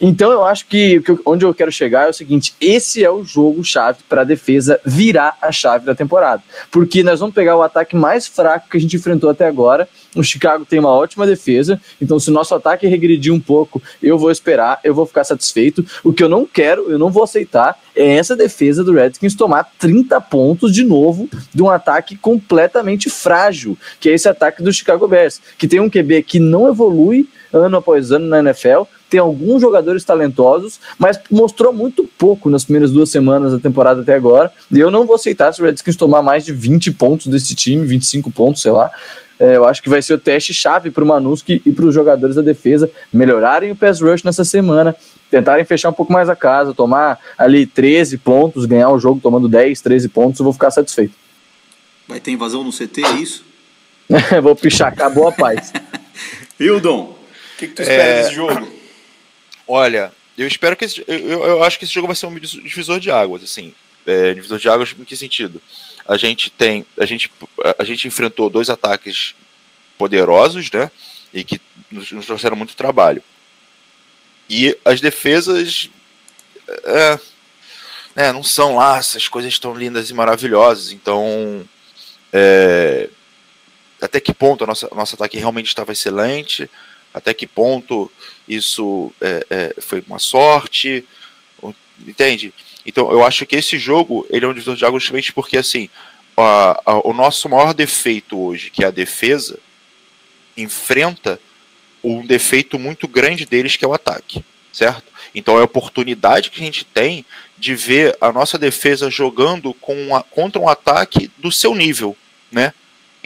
Então eu acho que, onde eu quero chegar é o seguinte: esse é o jogo-chave para a defesa virar a chave da temporada. Porque nós vamos pegar o ataque mais fraco que a gente enfrentou até agora. O Chicago tem uma ótima defesa, então se o nosso ataque regredir um pouco, eu vou esperar, eu vou ficar satisfeito. O que eu não quero, eu não vou aceitar, é essa defesa do Redskins tomar 30 pontos de novo de um ataque completamente frágil, que é esse ataque do Chicago Bears, que tem um QB que não evolui ano após ano na NFL, tem alguns jogadores talentosos, mas mostrou muito pouco nas primeiras duas semanas da temporada até agora. E eu não vou aceitar se o Redskins tomar mais de 20 pontos desse time, 25 pontos, sei lá. É, eu acho que vai ser o teste chave para o Manuski e para os jogadores da defesa melhorarem o pass rush nessa semana, tentarem fechar um pouco mais a casa, tomar ali 13 pontos, ganhar o jogo tomando 10, 13 pontos, eu vou ficar satisfeito.
Vai ter invasão no CT, é isso?
vou pichar, acabou a paz.
Hildon, o que, que tu espera é... desse jogo?
Olha, eu espero que esse, eu, eu acho que esse jogo vai ser um divisor de águas, assim. É, divisor de águas em que sentido? A gente tem, a gente, a gente enfrentou dois ataques poderosos, né? E que nos, nos trouxeram muito trabalho. E as defesas é, é, não são lá essas coisas tão lindas e maravilhosas. Então, é, até que ponto a nosso ataque realmente estava excelente? Até que ponto isso é, é, foi uma sorte, entende? Então eu acho que esse jogo ele é um divisor de águas justamente porque assim a, a, o nosso maior defeito hoje, que é a defesa, enfrenta um defeito muito grande deles que é o ataque, certo? Então é a oportunidade que a gente tem de ver a nossa defesa jogando com a, contra um ataque do seu nível, né?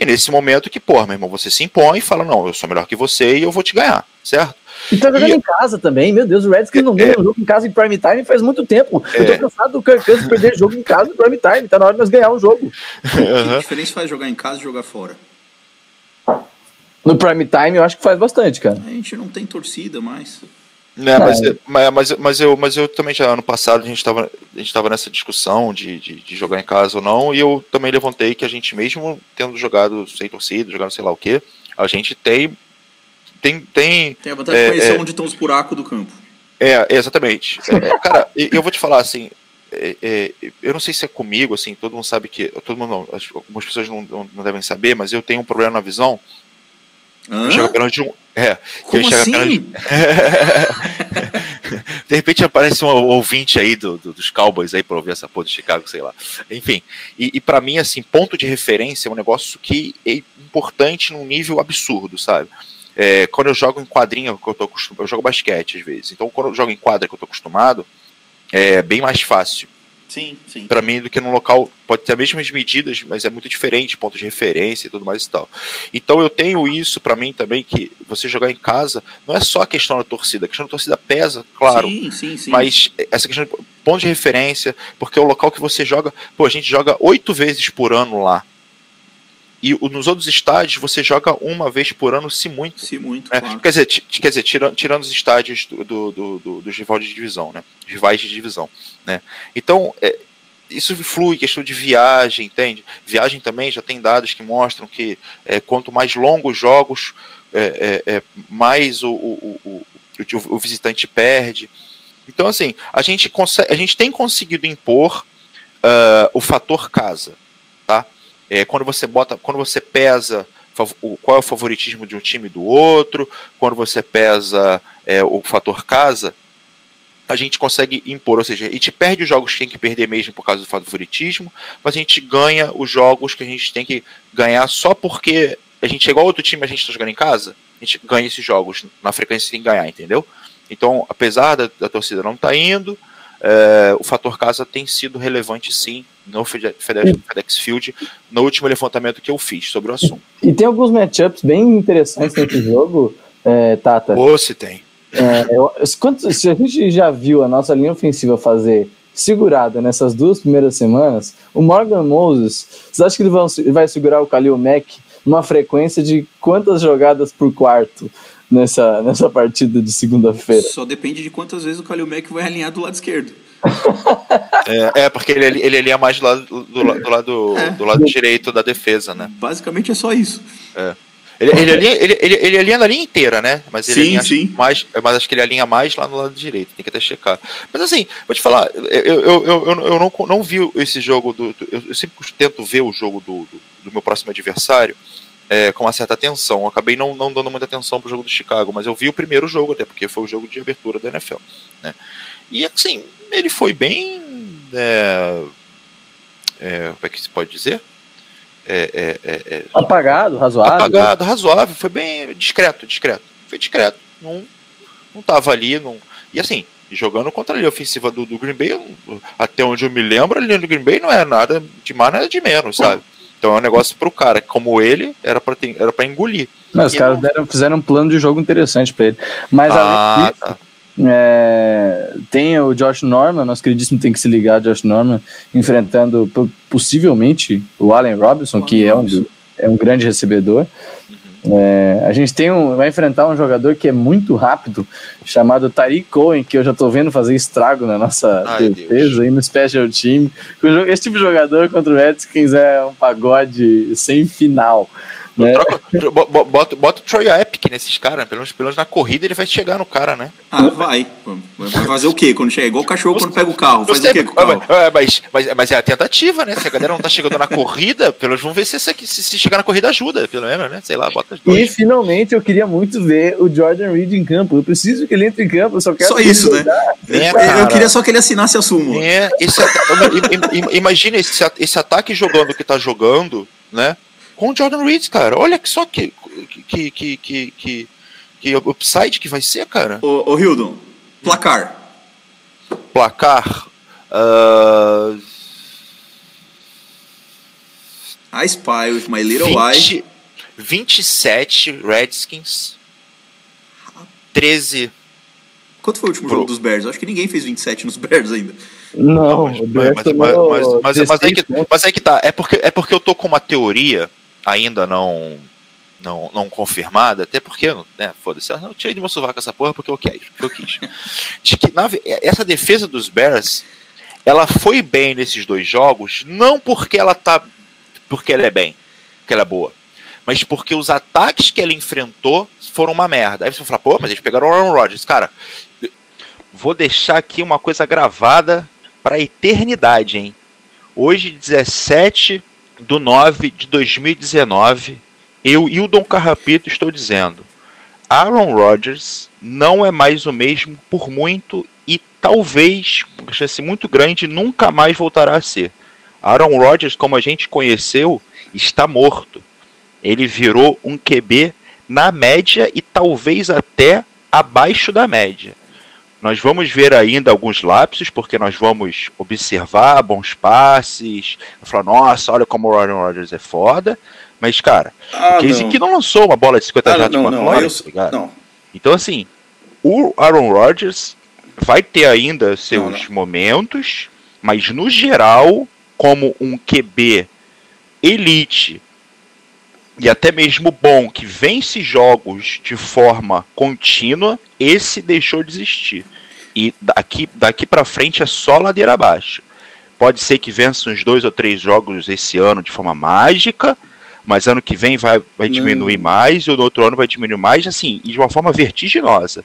E nesse momento que, pô, meu irmão, você se impõe e fala, não, eu sou melhor que você e eu vou te ganhar, certo?
E tá jogando e... em casa também, meu Deus, o Redskins não ganha é... um jogo em casa em prime time faz muito tempo. É... Eu tô é. cansado do Kirk Cousins perder jogo em casa em prime time, tá na hora de nós ganhar um jogo.
Uhum. Que diferença faz jogar em casa e jogar fora?
No prime time eu acho que faz bastante, cara.
A gente não tem torcida mais.
Né, mas, mas, mas, eu, mas eu também já ano passado a gente estava a gente tava nessa discussão de, de, de, jogar em casa ou não, e eu também levantei que a gente, mesmo tendo jogado sem torcida, jogando sei lá o que, a gente tem tem. Tem,
tem a vantagem é, de conhecer é, onde estão os buracos do campo.
É, exatamente. É, cara, eu vou te falar assim. É, é, eu não sei se é comigo, assim, todo mundo sabe que. Todo mundo não, algumas pessoas não, não devem saber, mas eu tenho um problema na visão.
Hã? Enxergo apenas
de um. É,
Como assim?
De... de repente aparece um ouvinte aí do, do, dos Cowboys aí para ouvir essa porra de Chicago, sei lá. Enfim, e, e para mim, assim, ponto de referência é um negócio que é importante num nível absurdo, sabe? É, quando eu jogo em quadrinha, que eu tô acostumado, eu jogo basquete às vezes. Então, quando eu jogo em quadra que eu tô acostumado, é bem mais fácil.
Sim, sim.
Para mim, do que num local, pode ter as mesmas medidas, mas é muito diferente, ponto de referência e tudo mais e tal. Então eu tenho isso para mim também, que você jogar em casa, não é só a questão da torcida, a questão da torcida pesa, claro.
Sim, sim, sim.
Mas essa questão de ponto de referência, porque é o local que você joga, pô, a gente joga oito vezes por ano lá. E nos outros estádios você joga uma vez por ano, se muito.
Se muito.
Né? Claro. Quer dizer, quer dizer tirando, tirando os estádios do, do, do, do, dos rivais de divisão, né? Rivais de divisão. Né? Então, é, isso flui, questão de viagem, entende? Viagem também já tem dados que mostram que é, quanto mais longos jogos, é, é, é mais o, o, o, o, visitante perde. Então, assim, a gente, consegue, a gente tem conseguido impor uh, o fator casa, tá? É, quando você bota, quando você pesa qual é o favoritismo de um time do outro, quando você pesa é, o fator casa, a gente consegue impor, ou seja, a gente perde os jogos que tem que perder mesmo por causa do favoritismo, mas a gente ganha os jogos que a gente tem que ganhar só porque a gente chegou a outro time a gente está jogando em casa, a gente ganha esses jogos na frequência que ganhar, entendeu? Então, apesar da, da torcida não estar tá indo, é, o fator casa tem sido relevante sim no FedEx Field no último levantamento que eu fiz sobre o assunto.
E tem alguns matchups bem interessantes nesse jogo, é, Tata.
Ou se tem.
É, eu, quanto, se a gente já viu a nossa linha ofensiva fazer segurada nessas duas primeiras semanas, o Morgan Moses, você acha que ele vai, vai segurar o Khalil Mack numa frequência de quantas jogadas por quarto nessa, nessa partida de segunda-feira?
Só depende de quantas vezes o Khalil Mack vai alinhar do lado esquerdo.
é, é, porque ele, ele alinha mais do lado, do, do lado, é. do lado direito da defesa, né?
Basicamente é só isso.
É. Ele, ele, alinha, ele, ele, ele alinha na linha inteira, né? Mas ele
sim,
alinha
sim.
mais. Mas acho que ele alinha mais lá no lado direito, tem que até checar. Mas assim, vou te falar, eu, eu, eu, eu, não, não vi esse jogo do. Eu sempre tento ver o jogo do, do, do meu próximo adversário. É, com uma certa atenção. Eu acabei não, não dando muita atenção pro jogo do Chicago, mas eu vi o primeiro jogo, até porque foi o jogo de abertura da NFL. Né? E assim, ele foi bem. É, é, como é que se pode dizer?
É, é, é, apagado, razoável.
Apagado, razoável, foi bem discreto, discreto. Foi discreto. Não, não tava ali. Não... E assim, jogando contra a ofensiva do, do Green Bay, até onde eu me lembro, a linha do Green Bay não é nada de mais, nada de menos, sabe? Então é um negócio pro cara, como ele, era pra, ter, era pra engolir.
Mas os caras deram, fizeram um plano de jogo interessante pra ele. Mas ah, além disso, tá. É, tem o Josh Norman, nosso queridíssimo tem que se ligar, Josh Norman, enfrentando possivelmente o Allen Robinson, que é um, é um grande recebedor. É, a gente tem um, vai enfrentar um jogador que é muito rápido, chamado Tariq Cohen, que eu já estou vendo fazer estrago na nossa Ai, defesa aí no Special Team. Esse tipo de jogador contra o Redskins é um pagode sem final. Né?
Troca, bota, bota o Troy Epic nesses caras, pelo menos, pelo menos na corrida ele vai chegar no cara, né?
Ah, vai. Vai fazer o quê quando chega? Igual o cachorro quando pega o carro. Faz o quê com o
carro? Mas, mas, mas, é a tentativa, né? Se a galera não tá chegando na corrida, pelo menos vamos ver se, se, se chegar na corrida ajuda, pelo menos, né? Sei lá, bota
E finalmente eu queria muito ver o Jordan Reed em campo. Eu preciso que ele entre em campo, eu só quero.
Só isso, né? É, eu queria só que ele assinasse a súmula.
É, esse, imagina esse, esse ataque jogando que tá jogando, né? Com o Jordan Reed, cara. Olha só que, que, que, que, que, que upside que vai ser, cara.
Ô, ô Hildon, placar.
Placar. Uh...
I spy with my little 20, eye.
27 Redskins. 13.
Quanto foi o último Pro. jogo dos Bears? acho que ninguém fez 27 nos Bears ainda.
Não, mas, mas, mas,
mas, mas, aí que, mas aí que tá. É porque, é porque eu tô com uma teoria ainda não não, não confirmada, até porque, né, foda-se, eu tirei de meu sovaco essa porra porque eu quis, porque eu quis. De que na, essa defesa dos Bears, ela foi bem nesses dois jogos, não porque ela tá porque ela é bem, que ela é boa, mas porque os ataques que ela enfrentou foram uma merda. Aí você fala, pô, mas eles pegaram o Aaron Rodgers. Cara, vou deixar aqui uma coisa gravada para a eternidade, hein? Hoje, 17 do 9 de 2019, eu e o Dom Carrapito estou dizendo: Aaron Rodgers não é mais o mesmo por muito e talvez, com chance muito grande, nunca mais voltará a ser. Aaron Rodgers, como a gente conheceu, está morto. Ele virou um QB na média e talvez até abaixo da média. Nós vamos ver ainda alguns lapsos, porque nós vamos observar bons passes, falar, nossa, olha como o Aaron Rodgers é foda. Mas, cara, ah, o Casey que não lançou uma bola de 50 ah, jardas
com a tá ligado? Não.
Então, assim, o Aaron Rodgers vai ter ainda seus não, não. momentos, mas no geral, como um QB elite e até mesmo bom que vence jogos de forma contínua, esse deixou de existir. E daqui, daqui para frente é só ladeira abaixo. Pode ser que vença uns dois ou três jogos esse ano de forma mágica, mas ano que vem vai, vai diminuir mais, e o outro ano vai diminuir mais, assim, de uma forma vertiginosa.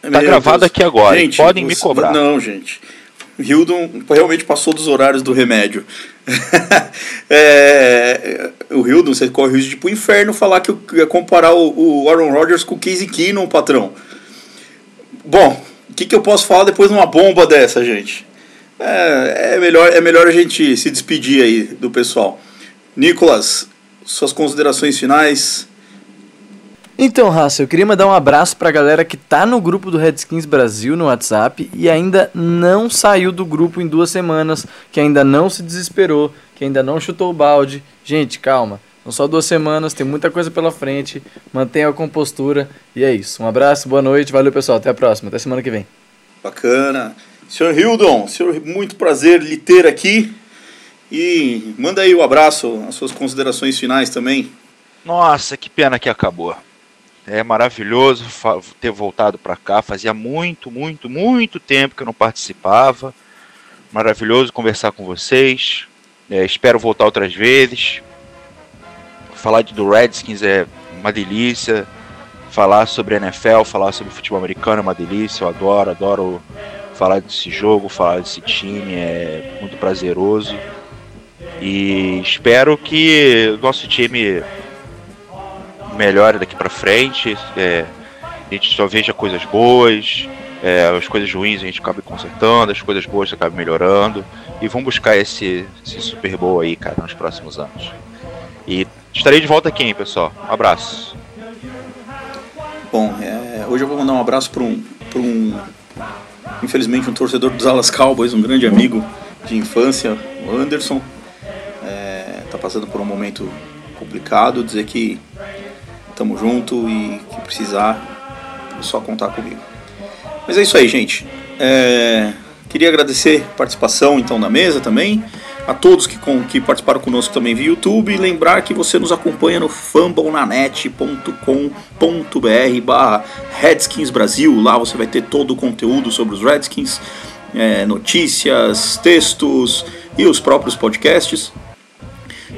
Tá Meu gravado Deus. aqui agora, gente, podem você, me cobrar.
Não, gente. Hildon realmente passou dos horários do remédio. é, o Hildon, você corre o risco de ir pro inferno falar que eu ia comparar o, o Aaron Rodgers com o Casey Keenum, patrão. Bom, o que, que eu posso falar depois de uma bomba dessa, gente? É, é, melhor, é melhor a gente se despedir aí do pessoal. Nicolas, suas considerações finais.
Então, Raça, eu queria mandar um abraço pra galera que tá no grupo do Redskins Brasil no WhatsApp e ainda não saiu do grupo em duas semanas, que ainda não se desesperou, que ainda não chutou o balde. Gente, calma. São só duas semanas, tem muita coisa pela frente. Mantenha a compostura e é isso. Um abraço, boa noite, valeu pessoal, até a próxima, até semana que vem.
Bacana. Senhor Hildon, senhor, muito prazer lhe ter aqui. E manda aí o abraço, as suas considerações finais também.
Nossa, que pena que acabou. É maravilhoso ter voltado para cá. Fazia muito, muito, muito tempo que eu não participava. Maravilhoso conversar com vocês. É, espero voltar outras vezes. Falar do Redskins é uma delícia. Falar sobre NFL, falar sobre futebol americano é uma delícia. Eu adoro, adoro falar desse jogo, falar desse time. É muito prazeroso. E espero que o nosso time melhore daqui para frente. É, a gente só veja coisas boas, é, as coisas ruins a gente acaba consertando, as coisas boas acaba melhorando. E vamos buscar esse, esse Super Bowl aí, cara, nos próximos anos. E estarei de volta aqui, hein, pessoal. Um abraço.
Bom, é, hoje eu vou mandar um abraço para um, um, infelizmente, um torcedor dos Dallas Cowboys, um grande amigo de infância, o Anderson está passando por um momento complicado, dizer que estamos junto e que precisar é só contar comigo. Mas é isso aí, gente. É... Queria agradecer a participação então na mesa também, a todos que, com, que participaram conosco também via YouTube e lembrar que você nos acompanha no fumblenanet.com.br barra Redskins Brasil, lá você vai ter todo o conteúdo sobre os Redskins, é, notícias, textos e os próprios podcasts.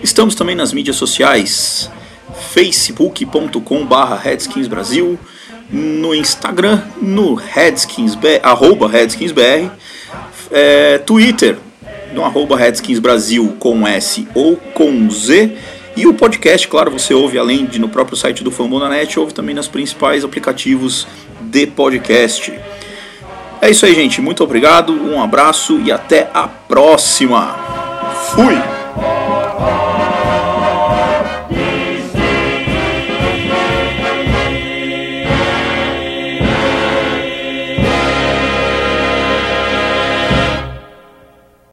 Estamos também nas mídias sociais, facebook.com.br redskinsbrasil, no Instagram, no redskinsbr, arroba redskinsbr, é, Twitter, no arroba redskinsbrasil com S ou com Z, e o podcast, claro, você ouve além de no próprio site do Fambonanet, ouve também nos principais aplicativos de podcast. É isso aí, gente. Muito obrigado, um abraço e até a próxima. Fui!